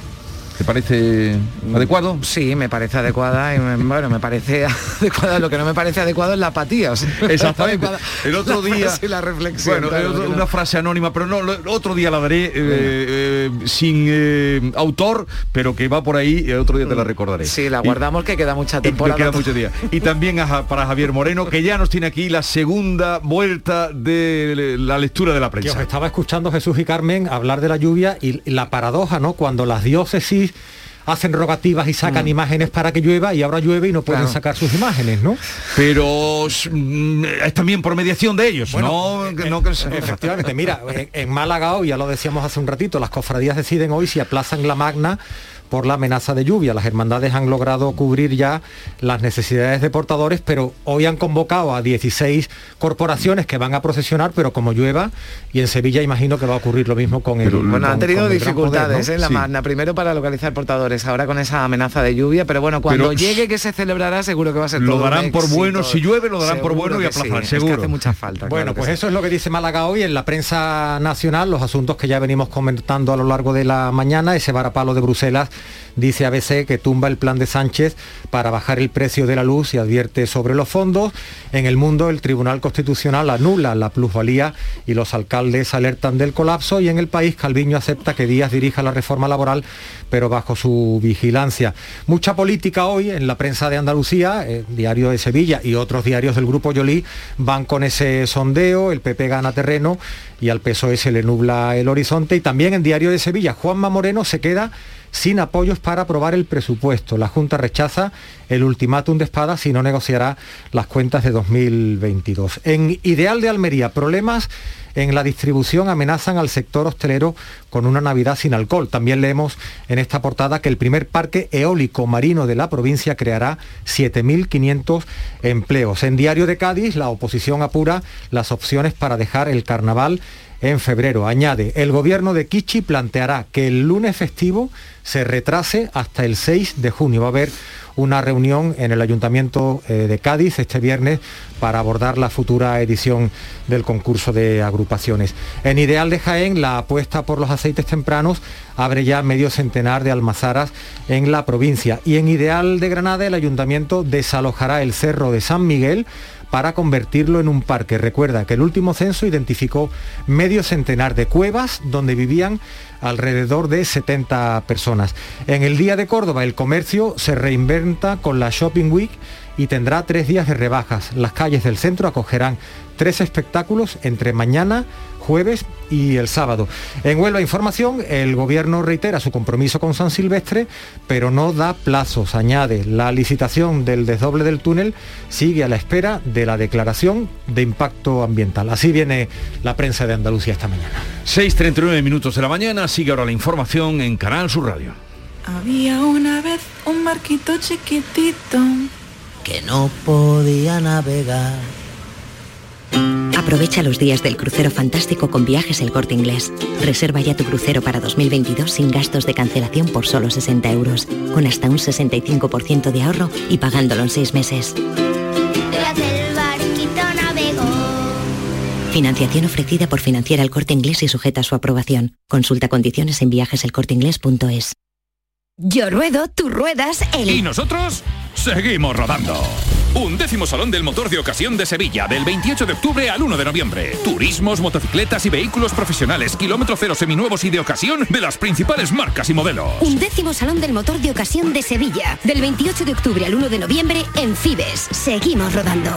¿Te parece adecuado? Sí, me parece adecuada y bueno, me parece adecuada. Lo que no me parece adecuado es la apatía. Exactamente. El otro día. La reflexión. Bueno, una frase anónima, pero no, otro día la daré eh, eh, sin eh, autor, pero que va por ahí y otro día te la recordaré. Sí, la guardamos que queda mucha temporada. queda mucho día. Y también para Javier Moreno, que ya nos tiene aquí la segunda vuelta de la lectura de la prensa. Que os estaba escuchando Jesús y Carmen hablar de la lluvia y la paradoja, ¿no? Cuando las diócesis hacen rogativas y sacan mm. imágenes para que llueva y ahora llueve y no pueden sacar sus imágenes, ¿no? Pero mm, es también por mediación de ellos, ¿no? Eh, efectivamente, mira, en Málaga hoy, ya lo decíamos hace un ratito, las cofradías deciden hoy si aplazan la magna por la amenaza de lluvia. Las hermandades han logrado cubrir ya las necesidades de portadores, pero hoy han convocado a 16 corporaciones que van a procesionar, pero como llueva, y en Sevilla imagino que va a ocurrir lo mismo con el... Bueno, han tenido dificultades en la magna, primero para localizar portadores, ahora con esa amenaza de lluvia, pero bueno, cuando llegue que se celebrará seguro que va a ser Lo darán por bueno, si llueve lo darán por bueno y aplazar, seguro. hace mucha falta. Bueno, pues eso es lo que dice Málaga hoy en la prensa nacional, los asuntos que ya venimos comentando a lo largo de la mañana, ese varapalo de Bruselas dice ABC que tumba el plan de Sánchez para bajar el precio de la luz y advierte sobre los fondos. En el mundo el Tribunal Constitucional anula la plusvalía y los alcaldes alertan del colapso y en el país Calviño acepta que Díaz dirija la reforma laboral pero bajo su vigilancia. Mucha política hoy en la prensa de Andalucía, el Diario de Sevilla y otros diarios del Grupo Yolí van con ese sondeo, el PP gana terreno y al PSOE se le nubla el horizonte y también en Diario de Sevilla Juanma Moreno se queda sin apoyos para aprobar el presupuesto. La Junta rechaza el ultimátum de espada si no negociará las cuentas de 2022. En Ideal de Almería, problemas en la distribución amenazan al sector hostelero con una Navidad sin alcohol. También leemos en esta portada que el primer parque eólico marino de la provincia creará 7.500 empleos. En Diario de Cádiz, la oposición apura las opciones para dejar el carnaval en febrero. Añade, el gobierno de Kichi planteará que el lunes festivo se retrase hasta el 6 de junio. Va a haber una reunión en el Ayuntamiento eh, de Cádiz este viernes para abordar la futura edición del concurso de agrupaciones. En Ideal de Jaén, la apuesta por los aceites tempranos abre ya medio centenar de almazaras en la provincia. Y en Ideal de Granada, el Ayuntamiento desalojará el Cerro de San Miguel para convertirlo en un parque. Recuerda que el último censo identificó medio centenar de cuevas donde vivían alrededor de 70 personas. En el Día de Córdoba el comercio se reinventa con la Shopping Week y tendrá tres días de rebajas. Las calles del centro acogerán tres espectáculos entre mañana, jueves y el sábado. En Huelva Información, el gobierno reitera su compromiso con San Silvestre, pero no da plazos. Añade, la licitación del desdoble del túnel sigue a la espera de la declaración de impacto ambiental. Así viene la prensa de Andalucía esta mañana. 6.39 minutos de la mañana, sigue ahora la información en Canal Sur Radio. Había una vez un barquito chiquitito que no podía navegar Aprovecha los días del crucero fantástico con viajes El Corte Inglés. Reserva ya tu crucero para 2022 sin gastos de cancelación por solo 60 euros, con hasta un 65% de ahorro y pagándolo en 6 meses. Financiación ofrecida por Financiera El Corte Inglés y sujeta a su aprobación. Consulta condiciones en viajeselcorteinglés.es. Yo ruedo, tú ruedas, el... ¿Y nosotros? Seguimos rodando. Un décimo Salón del Motor de Ocasión de Sevilla, del 28 de octubre al 1 de noviembre. Turismos, motocicletas y vehículos profesionales, kilómetro cero seminuevos y de ocasión de las principales marcas y modelos. Un décimo Salón del Motor de Ocasión de Sevilla, del 28 de octubre al 1 de noviembre en Fibes. Seguimos rodando.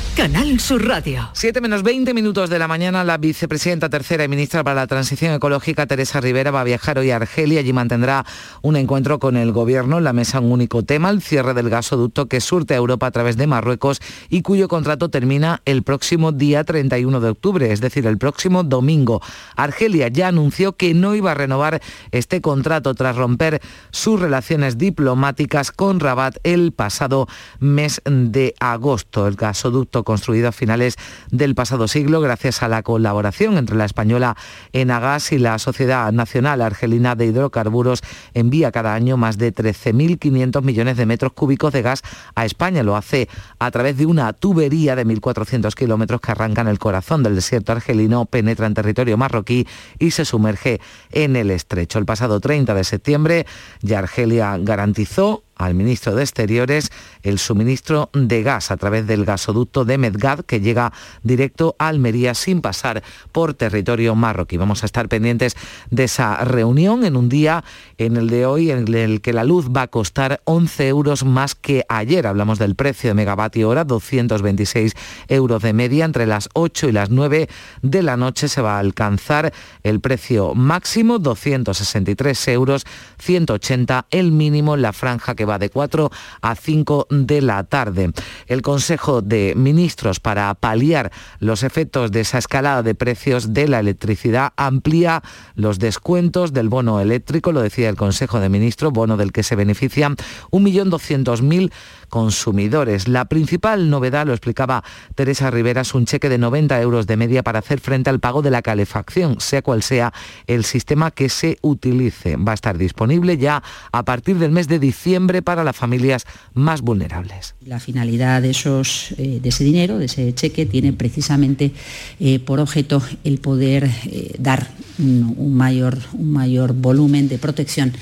Canal Sur Radio. 7 menos 20 minutos de la mañana, la vicepresidenta tercera y ministra para la Transición Ecológica, Teresa Rivera, va a viajar hoy a Argelia. Allí mantendrá un encuentro con el gobierno en la mesa un único tema, el cierre del gasoducto que surte a Europa a través de Marruecos y cuyo contrato termina el próximo día 31 de octubre, es decir, el próximo domingo. Argelia ya anunció que no iba a renovar este contrato tras romper sus relaciones diplomáticas con Rabat el pasado mes de agosto. El gasoducto construido a finales del pasado siglo gracias a la colaboración entre la española Enagas y la Sociedad Nacional Argelina de Hidrocarburos envía cada año más de 13.500 millones de metros cúbicos de gas a España. Lo hace a través de una tubería de 1.400 kilómetros que arranca en el corazón del desierto argelino, penetra en territorio marroquí y se sumerge en el estrecho. El pasado 30 de septiembre ya Argelia garantizó al ministro de Exteriores el suministro de gas a través del gasoducto de Medgad que llega directo a Almería sin pasar por territorio marroquí. Vamos a estar pendientes de esa reunión en un día en el de hoy en el que la luz va a costar 11 euros más que ayer. Hablamos del precio de megavatio hora, 226 euros de media. Entre las 8 y las 9 de la noche se va a alcanzar el precio máximo, 263 euros, 180 el mínimo la franja que va de 4 a 5 de la tarde. El Consejo de Ministros para paliar los efectos de esa escalada de precios de la electricidad amplía los descuentos del bono eléctrico, lo decía el Consejo de Ministros, bono del que se benefician 1.200.000 consumidores. La principal novedad, lo explicaba Teresa Rivera, es un cheque de 90 euros de media para hacer frente al pago de la calefacción, sea cual sea el sistema que se utilice. Va a estar disponible ya a partir del mes de diciembre para las familias más vulnerables. La finalidad de, esos, eh, de ese dinero, de ese cheque, tiene precisamente eh, por objeto el poder eh, dar un, mayor, un mayor volumen de protección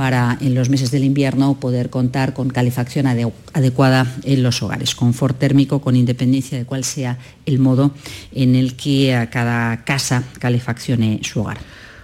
para en los meses del invierno poder contar con calefacción adecuada en los hogares, confort térmico con independencia de cuál sea el modo en el que cada casa calefaccione su hogar.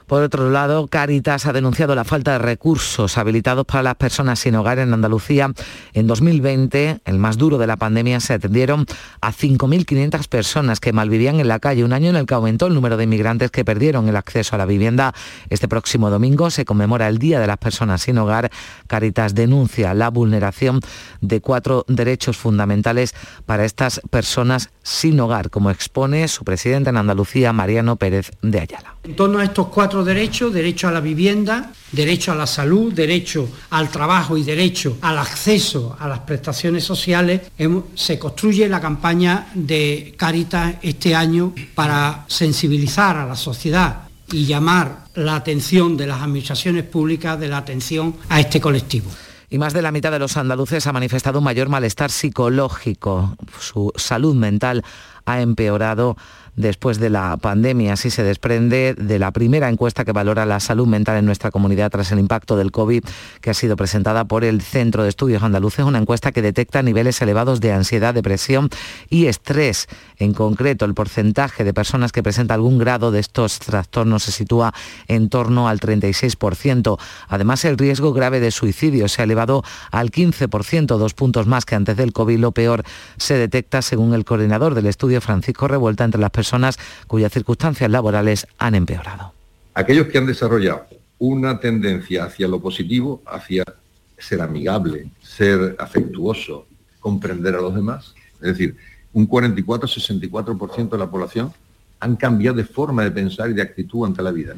Por otro lado, Caritas ha denunciado la falta de recursos habilitados para las personas sin hogar en Andalucía. En 2020, el más duro de la pandemia, se atendieron a 5.500 personas que malvivían en la calle, un año en el que aumentó el número de inmigrantes que perdieron el acceso a la vivienda. Este próximo domingo se conmemora el Día de las Personas sin Hogar. Caritas denuncia la vulneración de cuatro derechos fundamentales para estas personas sin hogar, como expone su presidente en Andalucía, Mariano Pérez de Ayala. En torno a estos cuatro derechos, derecho a la vivienda, derecho a la salud, derecho al trabajo y derecho al acceso a las prestaciones sociales, se construye la campaña de Caritas este año para sensibilizar a la sociedad y llamar la atención de las administraciones públicas de la atención a este colectivo y más de la mitad de los andaluces ha manifestado un mayor malestar psicológico. Su salud mental ha empeorado después de la pandemia. Así se desprende de la primera encuesta que valora la salud mental en nuestra comunidad tras el impacto del COVID, que ha sido presentada por el Centro de Estudios Andaluces, una encuesta que detecta niveles elevados de ansiedad, depresión y estrés. En concreto, el porcentaje de personas que presenta algún grado de estos trastornos se sitúa en torno al 36%. Además, el riesgo grave de suicidio se ha elevado al 15%, dos puntos más que antes del COVID. Lo peor se detecta, según el coordinador del estudio, Francisco Revuelta, entre las personas cuyas circunstancias laborales han empeorado. Aquellos que han desarrollado una tendencia hacia lo positivo, hacia ser amigable, ser afectuoso, comprender a los demás, es decir, un 44-64% de la población han cambiado de forma de pensar y de actitud ante la vida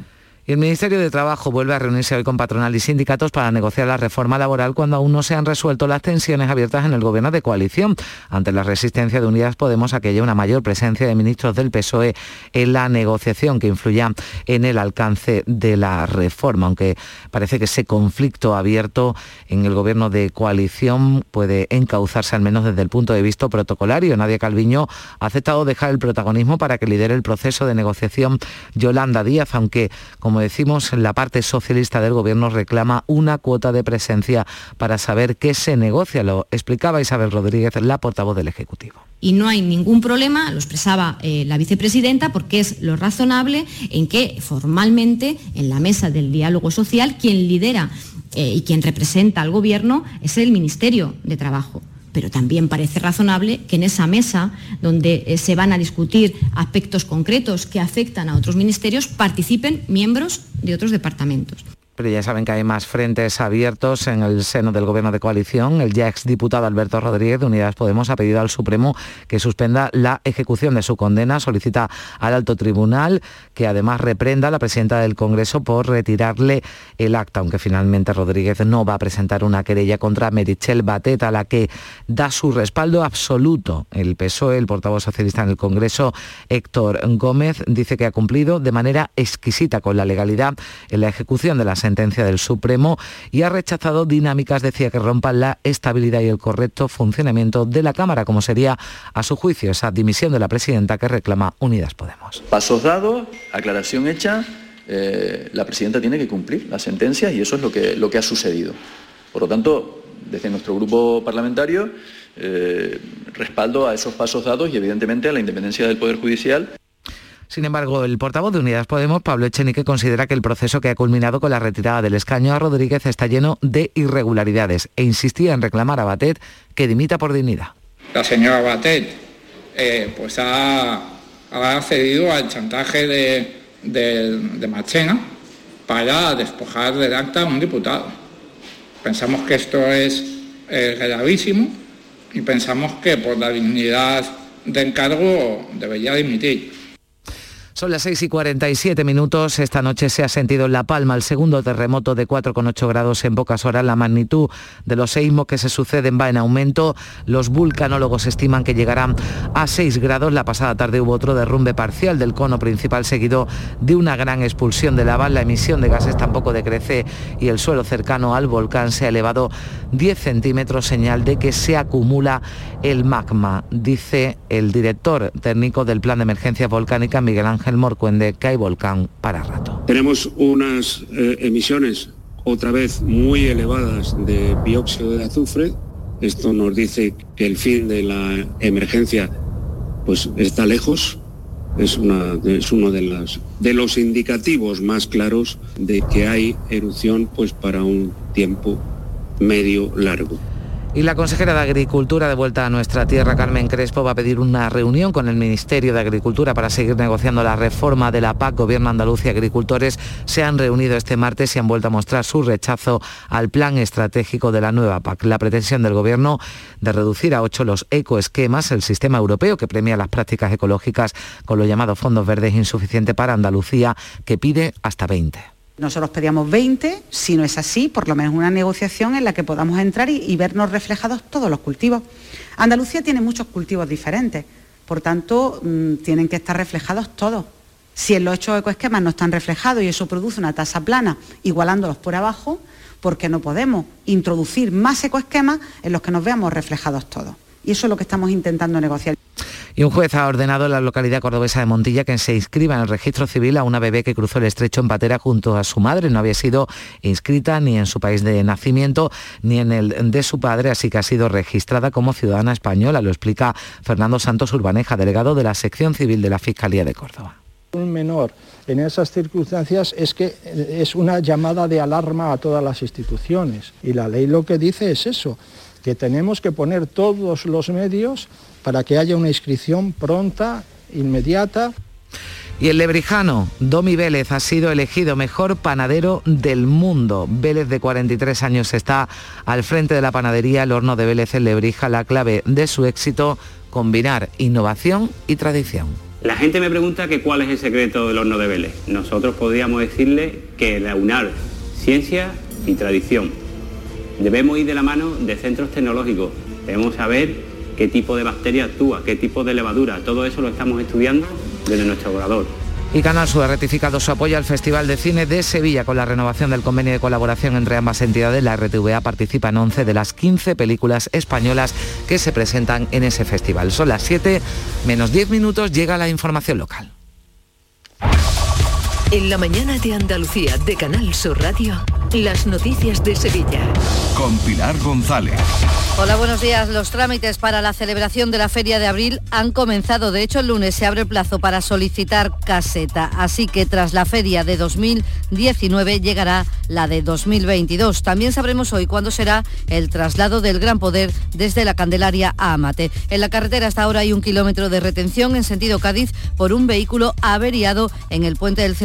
el Ministerio de Trabajo vuelve a reunirse hoy con patronal y sindicatos para negociar la reforma laboral cuando aún no se han resuelto las tensiones abiertas en el gobierno de coalición. Ante la resistencia de Unidas Podemos a una mayor presencia de ministros del PSOE en la negociación que influya en el alcance de la reforma, aunque parece que ese conflicto abierto en el gobierno de coalición puede encauzarse al menos desde el punto de vista protocolario. Nadia Calviño ha aceptado dejar el protagonismo para que lidere el proceso de negociación Yolanda Díaz, aunque como como decimos, la parte socialista del gobierno reclama una cuota de presencia para saber qué se negocia. Lo explicaba Isabel Rodríguez, la portavoz del Ejecutivo y no hay ningún problema, lo expresaba eh, la vicepresidenta, porque es lo razonable en que formalmente en la mesa del diálogo social quien lidera eh, y quien representa al Gobierno es el Ministerio de Trabajo pero también parece razonable que en esa mesa, donde eh, se van a discutir aspectos concretos que afectan a otros ministerios, participen miembros de otros departamentos pero ya saben que hay más frentes abiertos en el seno del gobierno de coalición. El ya exdiputado Alberto Rodríguez de Unidas Podemos ha pedido al Supremo que suspenda la ejecución de su condena. Solicita al alto tribunal que además reprenda a la presidenta del Congreso por retirarle el acta, aunque finalmente Rodríguez no va a presentar una querella contra Merichel Batet, a la que da su respaldo absoluto. El PSOE, el portavoz socialista en el Congreso, Héctor Gómez, dice que ha cumplido de manera exquisita con la legalidad en la ejecución de la sentencia del Supremo y ha rechazado dinámicas, decía, que rompan la estabilidad y el correcto funcionamiento de la Cámara, como sería, a su juicio, esa dimisión de la presidenta que reclama Unidas Podemos. Pasos dados, aclaración hecha, eh, la presidenta tiene que cumplir las sentencias y eso es lo que, lo que ha sucedido. Por lo tanto, desde nuestro grupo parlamentario, eh, respaldo a esos pasos dados y evidentemente a la independencia del Poder Judicial. Sin embargo, el portavoz de Unidas Podemos, Pablo Echenique, considera que el proceso que ha culminado con la retirada del escaño a Rodríguez está lleno de irregularidades e insistía en reclamar a Batet que dimita por dignidad. La señora Batet eh, pues ha, accedido al chantaje de, de, Machena para despojar del acta a un diputado. Pensamos que esto es gravísimo y pensamos que por la dignidad del encargo debería dimitir. Son las 6 y 47 minutos. Esta noche se ha sentido en La Palma el segundo terremoto de 4,8 grados en pocas horas. La magnitud de los seísmos que se suceden va en aumento. Los vulcanólogos estiman que llegarán a 6 grados. La pasada tarde hubo otro derrumbe parcial del cono principal seguido de una gran expulsión de lava. La emisión de gases tampoco decrece y el suelo cercano al volcán se ha elevado 10 centímetros, señal de que se acumula el magma, dice el director técnico del Plan de Emergencia Volcánica, Miguel Ángel el Morcuende, que hay volcán para rato. Tenemos unas eh, emisiones otra vez muy elevadas de dióxido de azufre. Esto nos dice que el fin de la emergencia pues, está lejos es, una, es uno de, de los indicativos más claros de que hay erupción pues, para un tiempo medio largo. Y la consejera de Agricultura de vuelta a nuestra tierra, Carmen Crespo, va a pedir una reunión con el Ministerio de Agricultura para seguir negociando la reforma de la PAC. Gobierno andaluz y agricultores se han reunido este martes y han vuelto a mostrar su rechazo al plan estratégico de la nueva PAC. La pretensión del Gobierno de reducir a ocho los ecoesquemas, el sistema europeo que premia las prácticas ecológicas con los llamados fondos verdes, insuficiente para Andalucía, que pide hasta 20. Nosotros pedíamos 20, si no es así, por lo menos una negociación en la que podamos entrar y, vernos reflejados todos los cultivos. Andalucía tiene muchos cultivos diferentes, por tanto, mm, tienen que estar reflejados todos. Si en los ocho ecoesquemas no están reflejados y eso produce una tasa plana, igualándolos por abajo, porque no podemos introducir más ecoesquemas en los que nos veamos reflejados todos. Y eso es lo que estamos intentando negociar. Y un juez ha ordenado en la localidad cordobesa de Montilla que se inscriba en el registro civil a una bebé que cruzó el estrecho en patera junto a su madre. No había sido inscrita ni en su país de nacimiento ni en el de su padre, así que ha sido registrada como ciudadana española. Lo explica Fernando Santos Urbaneja, delegado de la sección civil de la Fiscalía de Córdoba. Un menor en esas circunstancias es que es una llamada de alarma a todas las instituciones y la ley lo que dice es eso, que tenemos que poner todos los medios para que haya una inscripción pronta, inmediata. Y el lebrijano, Domi Vélez, ha sido elegido mejor panadero del mundo. Vélez, de 43 años, está al frente de la panadería El Horno de Vélez en Lebrija. La clave de su éxito, combinar innovación y tradición. La gente me pregunta que cuál es el secreto del Horno de Vélez. Nosotros podríamos decirle que unar ciencia y tradición. Debemos ir de la mano de centros tecnológicos. Debemos saber qué tipo de bacteria actúa, qué tipo de levadura. Todo eso lo estamos estudiando desde nuestro orador. Y Canal Sur ha ratificado su apoyo al Festival de Cine de Sevilla con la renovación del convenio de colaboración entre ambas entidades. La RTVA participa en 11 de las 15 películas españolas que se presentan en ese festival. Son las 7 menos 10 minutos, llega la información local. En la mañana de Andalucía de Canal Sur Radio. Las noticias de Sevilla. Con Pilar González. Hola, buenos días. Los trámites para la celebración de la Feria de Abril han comenzado. De hecho, el lunes se abre el plazo para solicitar caseta. Así que tras la feria de 2019 llegará la de 2022. También sabremos hoy cuándo será el traslado del Gran Poder desde la Candelaria a Amate. En la carretera hasta ahora hay un kilómetro de retención en sentido Cádiz por un vehículo averiado en el puente del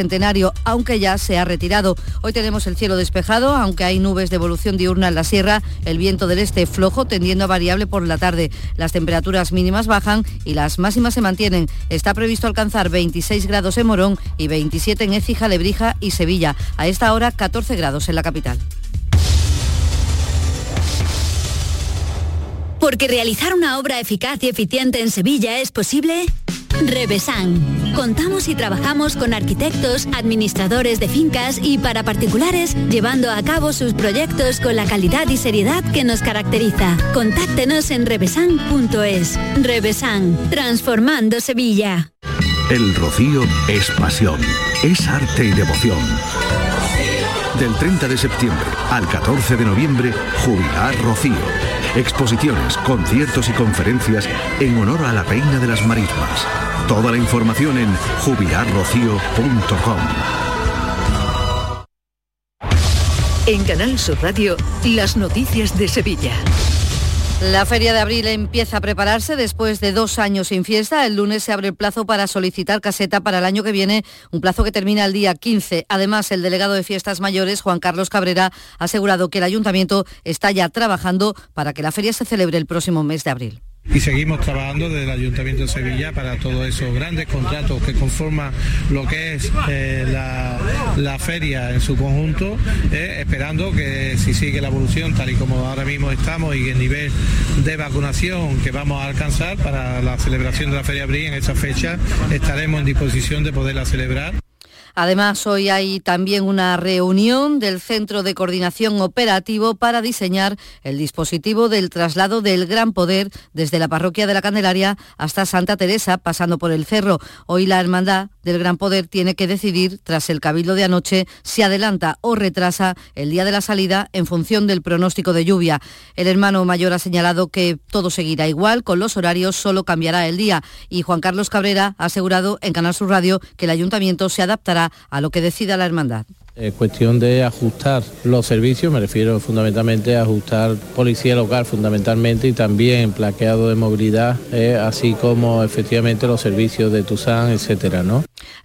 Aunque ya se ha retirado. Hoy tenemos el cielo despejado despejado, aunque hay nubes de evolución diurna en la sierra, el viento del este flojo tendiendo a variable por la tarde. Las temperaturas mínimas bajan y las máximas se mantienen. Está previsto alcanzar 26 grados en Morón y 27 en Écija, Lebrija y Sevilla. A esta hora 14 grados en la capital. Porque realizar una obra eficaz y eficiente en Sevilla es posible Revesan. Contamos y trabajamos con arquitectos, administradores de fincas y para particulares, llevando a cabo sus proyectos con la calidad y seriedad que nos caracteriza. Contáctenos en revesan.es. Revesan, transformando Sevilla. El rocío es pasión, es arte y devoción. Del 30 de septiembre al 14 de noviembre, Jubilar Rocío. Exposiciones, conciertos y conferencias en honor a la Reina de las Marismas. Toda la información en jubilarrocío.com. En Canal Sur Radio, las noticias de Sevilla. La Feria de Abril empieza a prepararse después de dos años sin fiesta. El lunes se abre el plazo para solicitar caseta para el año que viene, un plazo que termina el día 15. Además, el delegado de Fiestas Mayores, Juan Carlos Cabrera, ha asegurado que el ayuntamiento está ya trabajando para que la feria se celebre el próximo mes de abril. Y seguimos trabajando desde el Ayuntamiento de Sevilla para todos esos grandes contratos que conforman lo que es eh, la, feria en su conjunto, eh, esperando que si sigue la evolución tal y como ahora mismo estamos y el nivel de vacunación que vamos a alcanzar para la celebración de la Feria Abril en esta fecha, estaremos en disposición de poderla celebrar. Además, hoy hay también una reunión del Centro de Coordinación Operativo para diseñar el dispositivo del traslado del Gran Poder desde la parroquia de la Candelaria hasta Santa Teresa, pasando por el Cerro. Hoy la hermandad del Gran Poder tiene que decidir, tras el cabildo de anoche, si adelanta o retrasa el día de la salida en función del pronóstico de lluvia. El hermano mayor ha señalado que todo seguirá igual, con los horarios solo cambiará el día. Y Juan Carlos Cabrera ha asegurado en Canal Sur Radio que el ayuntamiento se adaptará a lo que decida la hermandad. Es cuestión de ajustar los servicios, me refiero fundamentalmente a ajustar policía local fundamentalmente y también plaqueado de movilidad, eh, así como efectivamente los servicios de Tusan, etcétera.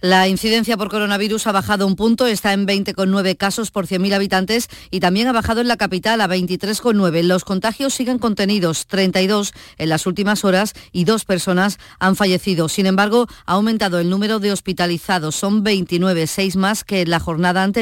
La incidencia por coronavirus ha bajado un punto, está en 20,9 casos por 100.000 habitantes y también ha bajado en la capital a 23,9. Los contagios siguen contenidos, 32 en las últimas horas y dos personas han fallecido. Sin embargo, ha aumentado el número de hospitalizados, son 29, 6 más que en la jornada anterior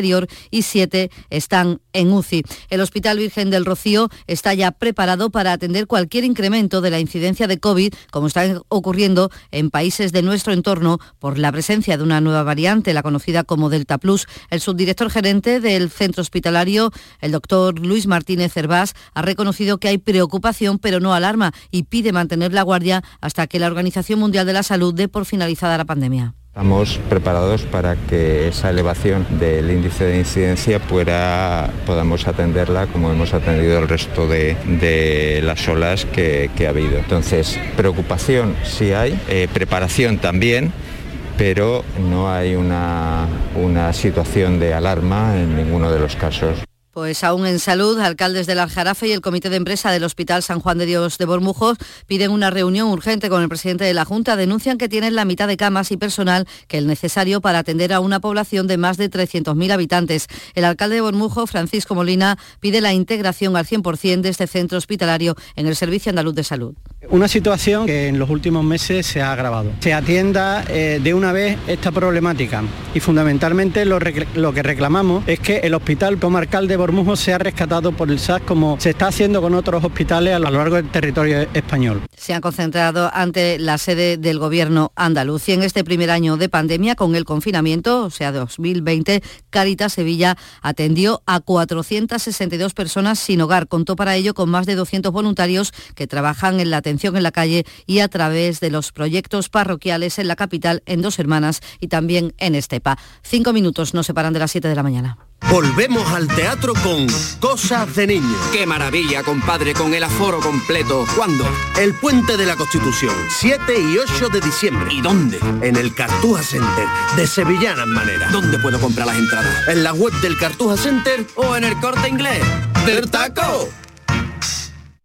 y siete están en UCI. El Hospital Virgen del Rocío está ya preparado para atender cualquier incremento de la incidencia de COVID, como está ocurriendo en países de nuestro entorno por la presencia de una nueva variante, la conocida como Delta Plus. El subdirector gerente del centro hospitalario, el doctor Luis Martínez Cervás, ha reconocido que hay preocupación, pero no alarma, y pide mantener la guardia hasta que la Organización Mundial de la Salud dé por finalizada la pandemia. Estamos preparados para que esa elevación del índice de incidencia pueda, podamos atenderla como hemos atendido el resto de, las olas que, ha habido. Entonces, preocupación sí hay, eh, preparación también, pero no hay una, una situación de alarma en ninguno de los casos. Pues aún en salud, alcaldes del Aljarafe y el Comité de Empresa del Hospital San Juan de Dios de Bormujos piden una reunión urgente con el presidente de la Junta. Denuncian que tienen la mitad de camas y personal que el necesario para atender a una población de más de 300.000 habitantes. El alcalde de Bormujos, Francisco Molina, pide la integración al 100% de este centro hospitalario en el Servicio Andaluz de Salud. Una situación que en los últimos meses se ha agravado. Se atienda eh, de una vez esta problemática y fundamentalmente lo, que reclamamos es que el Hospital Comarcal de Bormujos Bormujos se ha rescatado por el SAS como se está haciendo con otros hospitales a lo largo del territorio español. Se han concentrado ante la sede del gobierno andaluz y en este primer año de pandemia con el confinamiento, o sea 2020, Caritas Sevilla atendió a 462 personas sin hogar. Contó para ello con más de 200 voluntarios que trabajan en la atención en la calle y a través de los proyectos parroquiales en la capital, en Dos Hermanas y también en Estepa. Cinco minutos nos separan de las 7 de la mañana. Volvemos al teatro con Cosas de Niños. ¡Qué maravilla, compadre, con el aforo completo! ¿Cuándo? El Puente de la Constitución, 7 y 8 de diciembre. ¿Y dónde? En el Cartuja Center, de Sevillanas Manera. ¿Dónde puedo comprar las entradas? En la web del Cartuja Center o en el Corte Inglés. ¡Del taco!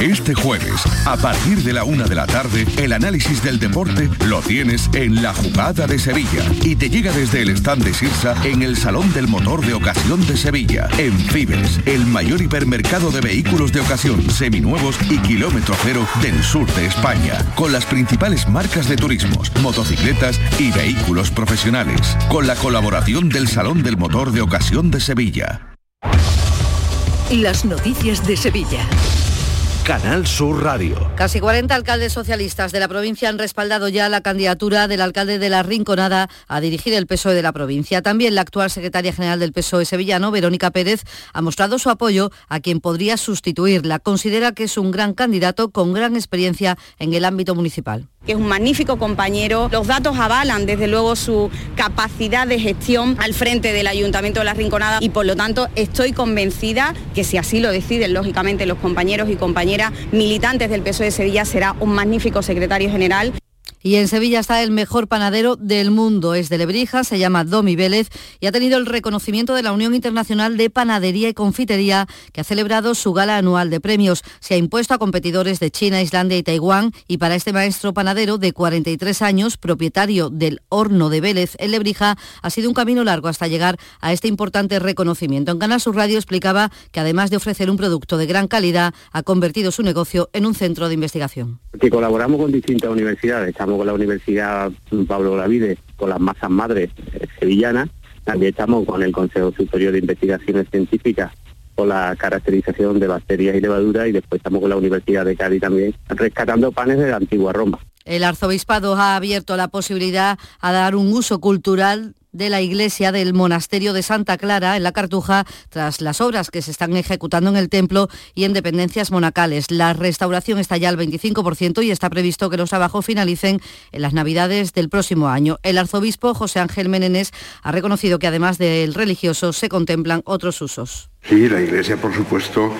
Este jueves, a partir de la una de la tarde, el análisis del deporte lo tienes en la jugada de Sevilla y te llega desde el stand de Sirsa en el Salón del Motor de Ocasión de Sevilla, en Fibes, el mayor hipermercado de vehículos de ocasión, seminuevos y kilómetro cero del sur de España, con las principales marcas de turismos, motocicletas y vehículos profesionales, con la colaboración del Salón del Motor de Ocasión de Sevilla. Las noticias de Sevilla. Canal Sur Radio. Casi 40 alcaldes socialistas de la provincia han respaldado ya la candidatura del alcalde de la Rinconada a dirigir el PSOE de la provincia. También la actual secretaria general del PSOE sevillano, Verónica Pérez, ha mostrado su apoyo a quien podría sustituirla. Considera que es un gran candidato con gran experiencia en el ámbito municipal que es un magnífico compañero. Los datos avalan desde luego su capacidad de gestión al frente del Ayuntamiento de La Rinconada y por lo tanto estoy convencida que si así lo deciden lógicamente los compañeros y compañeras militantes del PSOE de Sevilla será un magnífico secretario general. Y en Sevilla está el mejor panadero del mundo. Es de Lebrija, se llama Domi Vélez y ha tenido el reconocimiento de la Unión Internacional de Panadería y Confitería, que ha celebrado su gala anual de premios. Se ha impuesto a competidores de China, Islandia y Taiwán. Y para este maestro panadero de 43 años, propietario del horno de Vélez en Lebrija, ha sido un camino largo hasta llegar a este importante reconocimiento. En Canal Sur Radio explicaba que además de ofrecer un producto de gran calidad, ha convertido su negocio en un centro de investigación. Que colaboramos con distintas universidades con la Universidad Pablo Gravide, con las masas madres sevillanas, también estamos con el Consejo Superior de Investigaciones Científicas con la caracterización de bacterias y levaduras y después estamos con la Universidad de Cádiz también rescatando panes de la antigua Roma. El arzobispado ha abierto la posibilidad a dar un uso cultural de la iglesia del monasterio de Santa Clara en la Cartuja tras las obras que se están ejecutando en el templo y en dependencias monacales. La restauración está ya al 25% y está previsto que los trabajos finalicen en las Navidades del próximo año. El arzobispo José Ángel Menenes ha reconocido que además del religioso se contemplan otros usos. Sí, la iglesia por supuesto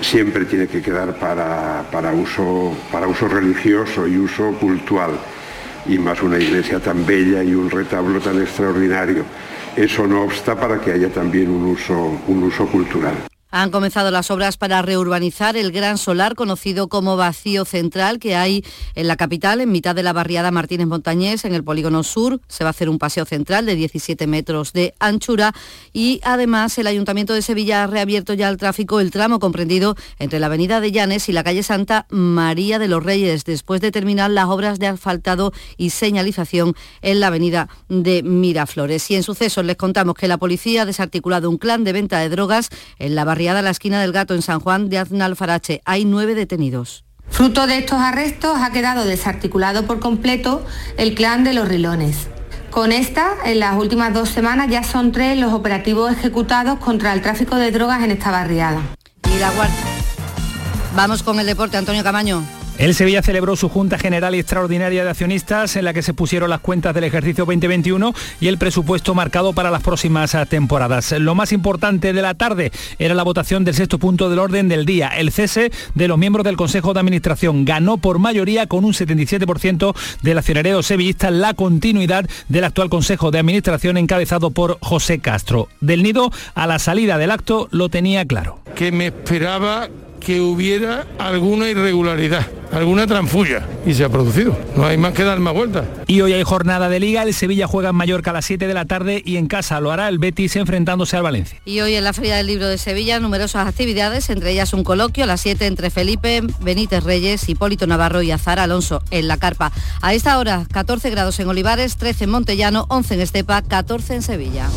siempre tiene que quedar para, para uso, para uso religioso y uso cultural y más una iglesia tan bella y un retablo tan extraordinario. Eso no obsta para que haya también un uso, un uso cultural. Han comenzado las obras para reurbanizar el gran solar conocido como Vacío Central que hay en la capital, en mitad de la barriada Martínez Montañés, en el polígono sur. Se va a hacer un paseo central de 17 metros de anchura y además el Ayuntamiento de Sevilla ha reabierto ya al tráfico el tramo comprendido entre la avenida de Llanes y la calle Santa María de los Reyes, después de terminar las obras de asfaltado y señalización en la avenida de Miraflores. Y en sucesos les contamos que la policía ha desarticulado un clan de venta de drogas en la barriada a la esquina del Gato en San Juan de Aznalfarache. Hay nueve detenidos. Fruto de estos arrestos ha quedado desarticulado por completo el clan de los rilones. Con esta, en las últimas dos semanas ya son tres los operativos ejecutados contra el tráfico de drogas en esta barriada. Y la Vamos con el deporte, Antonio Camaño. El Sevilla celebró su Junta General y Extraordinaria de Accionistas en la que se pusieron las cuentas del ejercicio 2021 y el presupuesto marcado para las próximas eh, temporadas. Lo más importante de la tarde era la votación del sexto punto del orden del día, el cese de los miembros del Consejo de Administración. Ganó por mayoría con un 77% del accionariado sevillista la continuidad del actual Consejo de Administración encabezado por José Castro. Del nido a la salida del acto lo tenía claro. Que me esperaba que hubiera alguna irregularidad, alguna transfulla. Y se ha producido. No hay más que dar más vueltas. Y hoy hay jornada de liga. El Sevilla juega en Mallorca a las 7 de la tarde y en casa lo hará el Betis enfrentándose al Valencia. Y hoy en la Feria del Libro de Sevilla numerosas actividades, entre ellas un coloquio a las 7 entre Felipe, Benítez Reyes, Hipólito Navarro y Azar Alonso en la carpa. A esta hora 14 grados en Olivares, 13 en Montellano, 11 en Estepa, 14 en Sevilla.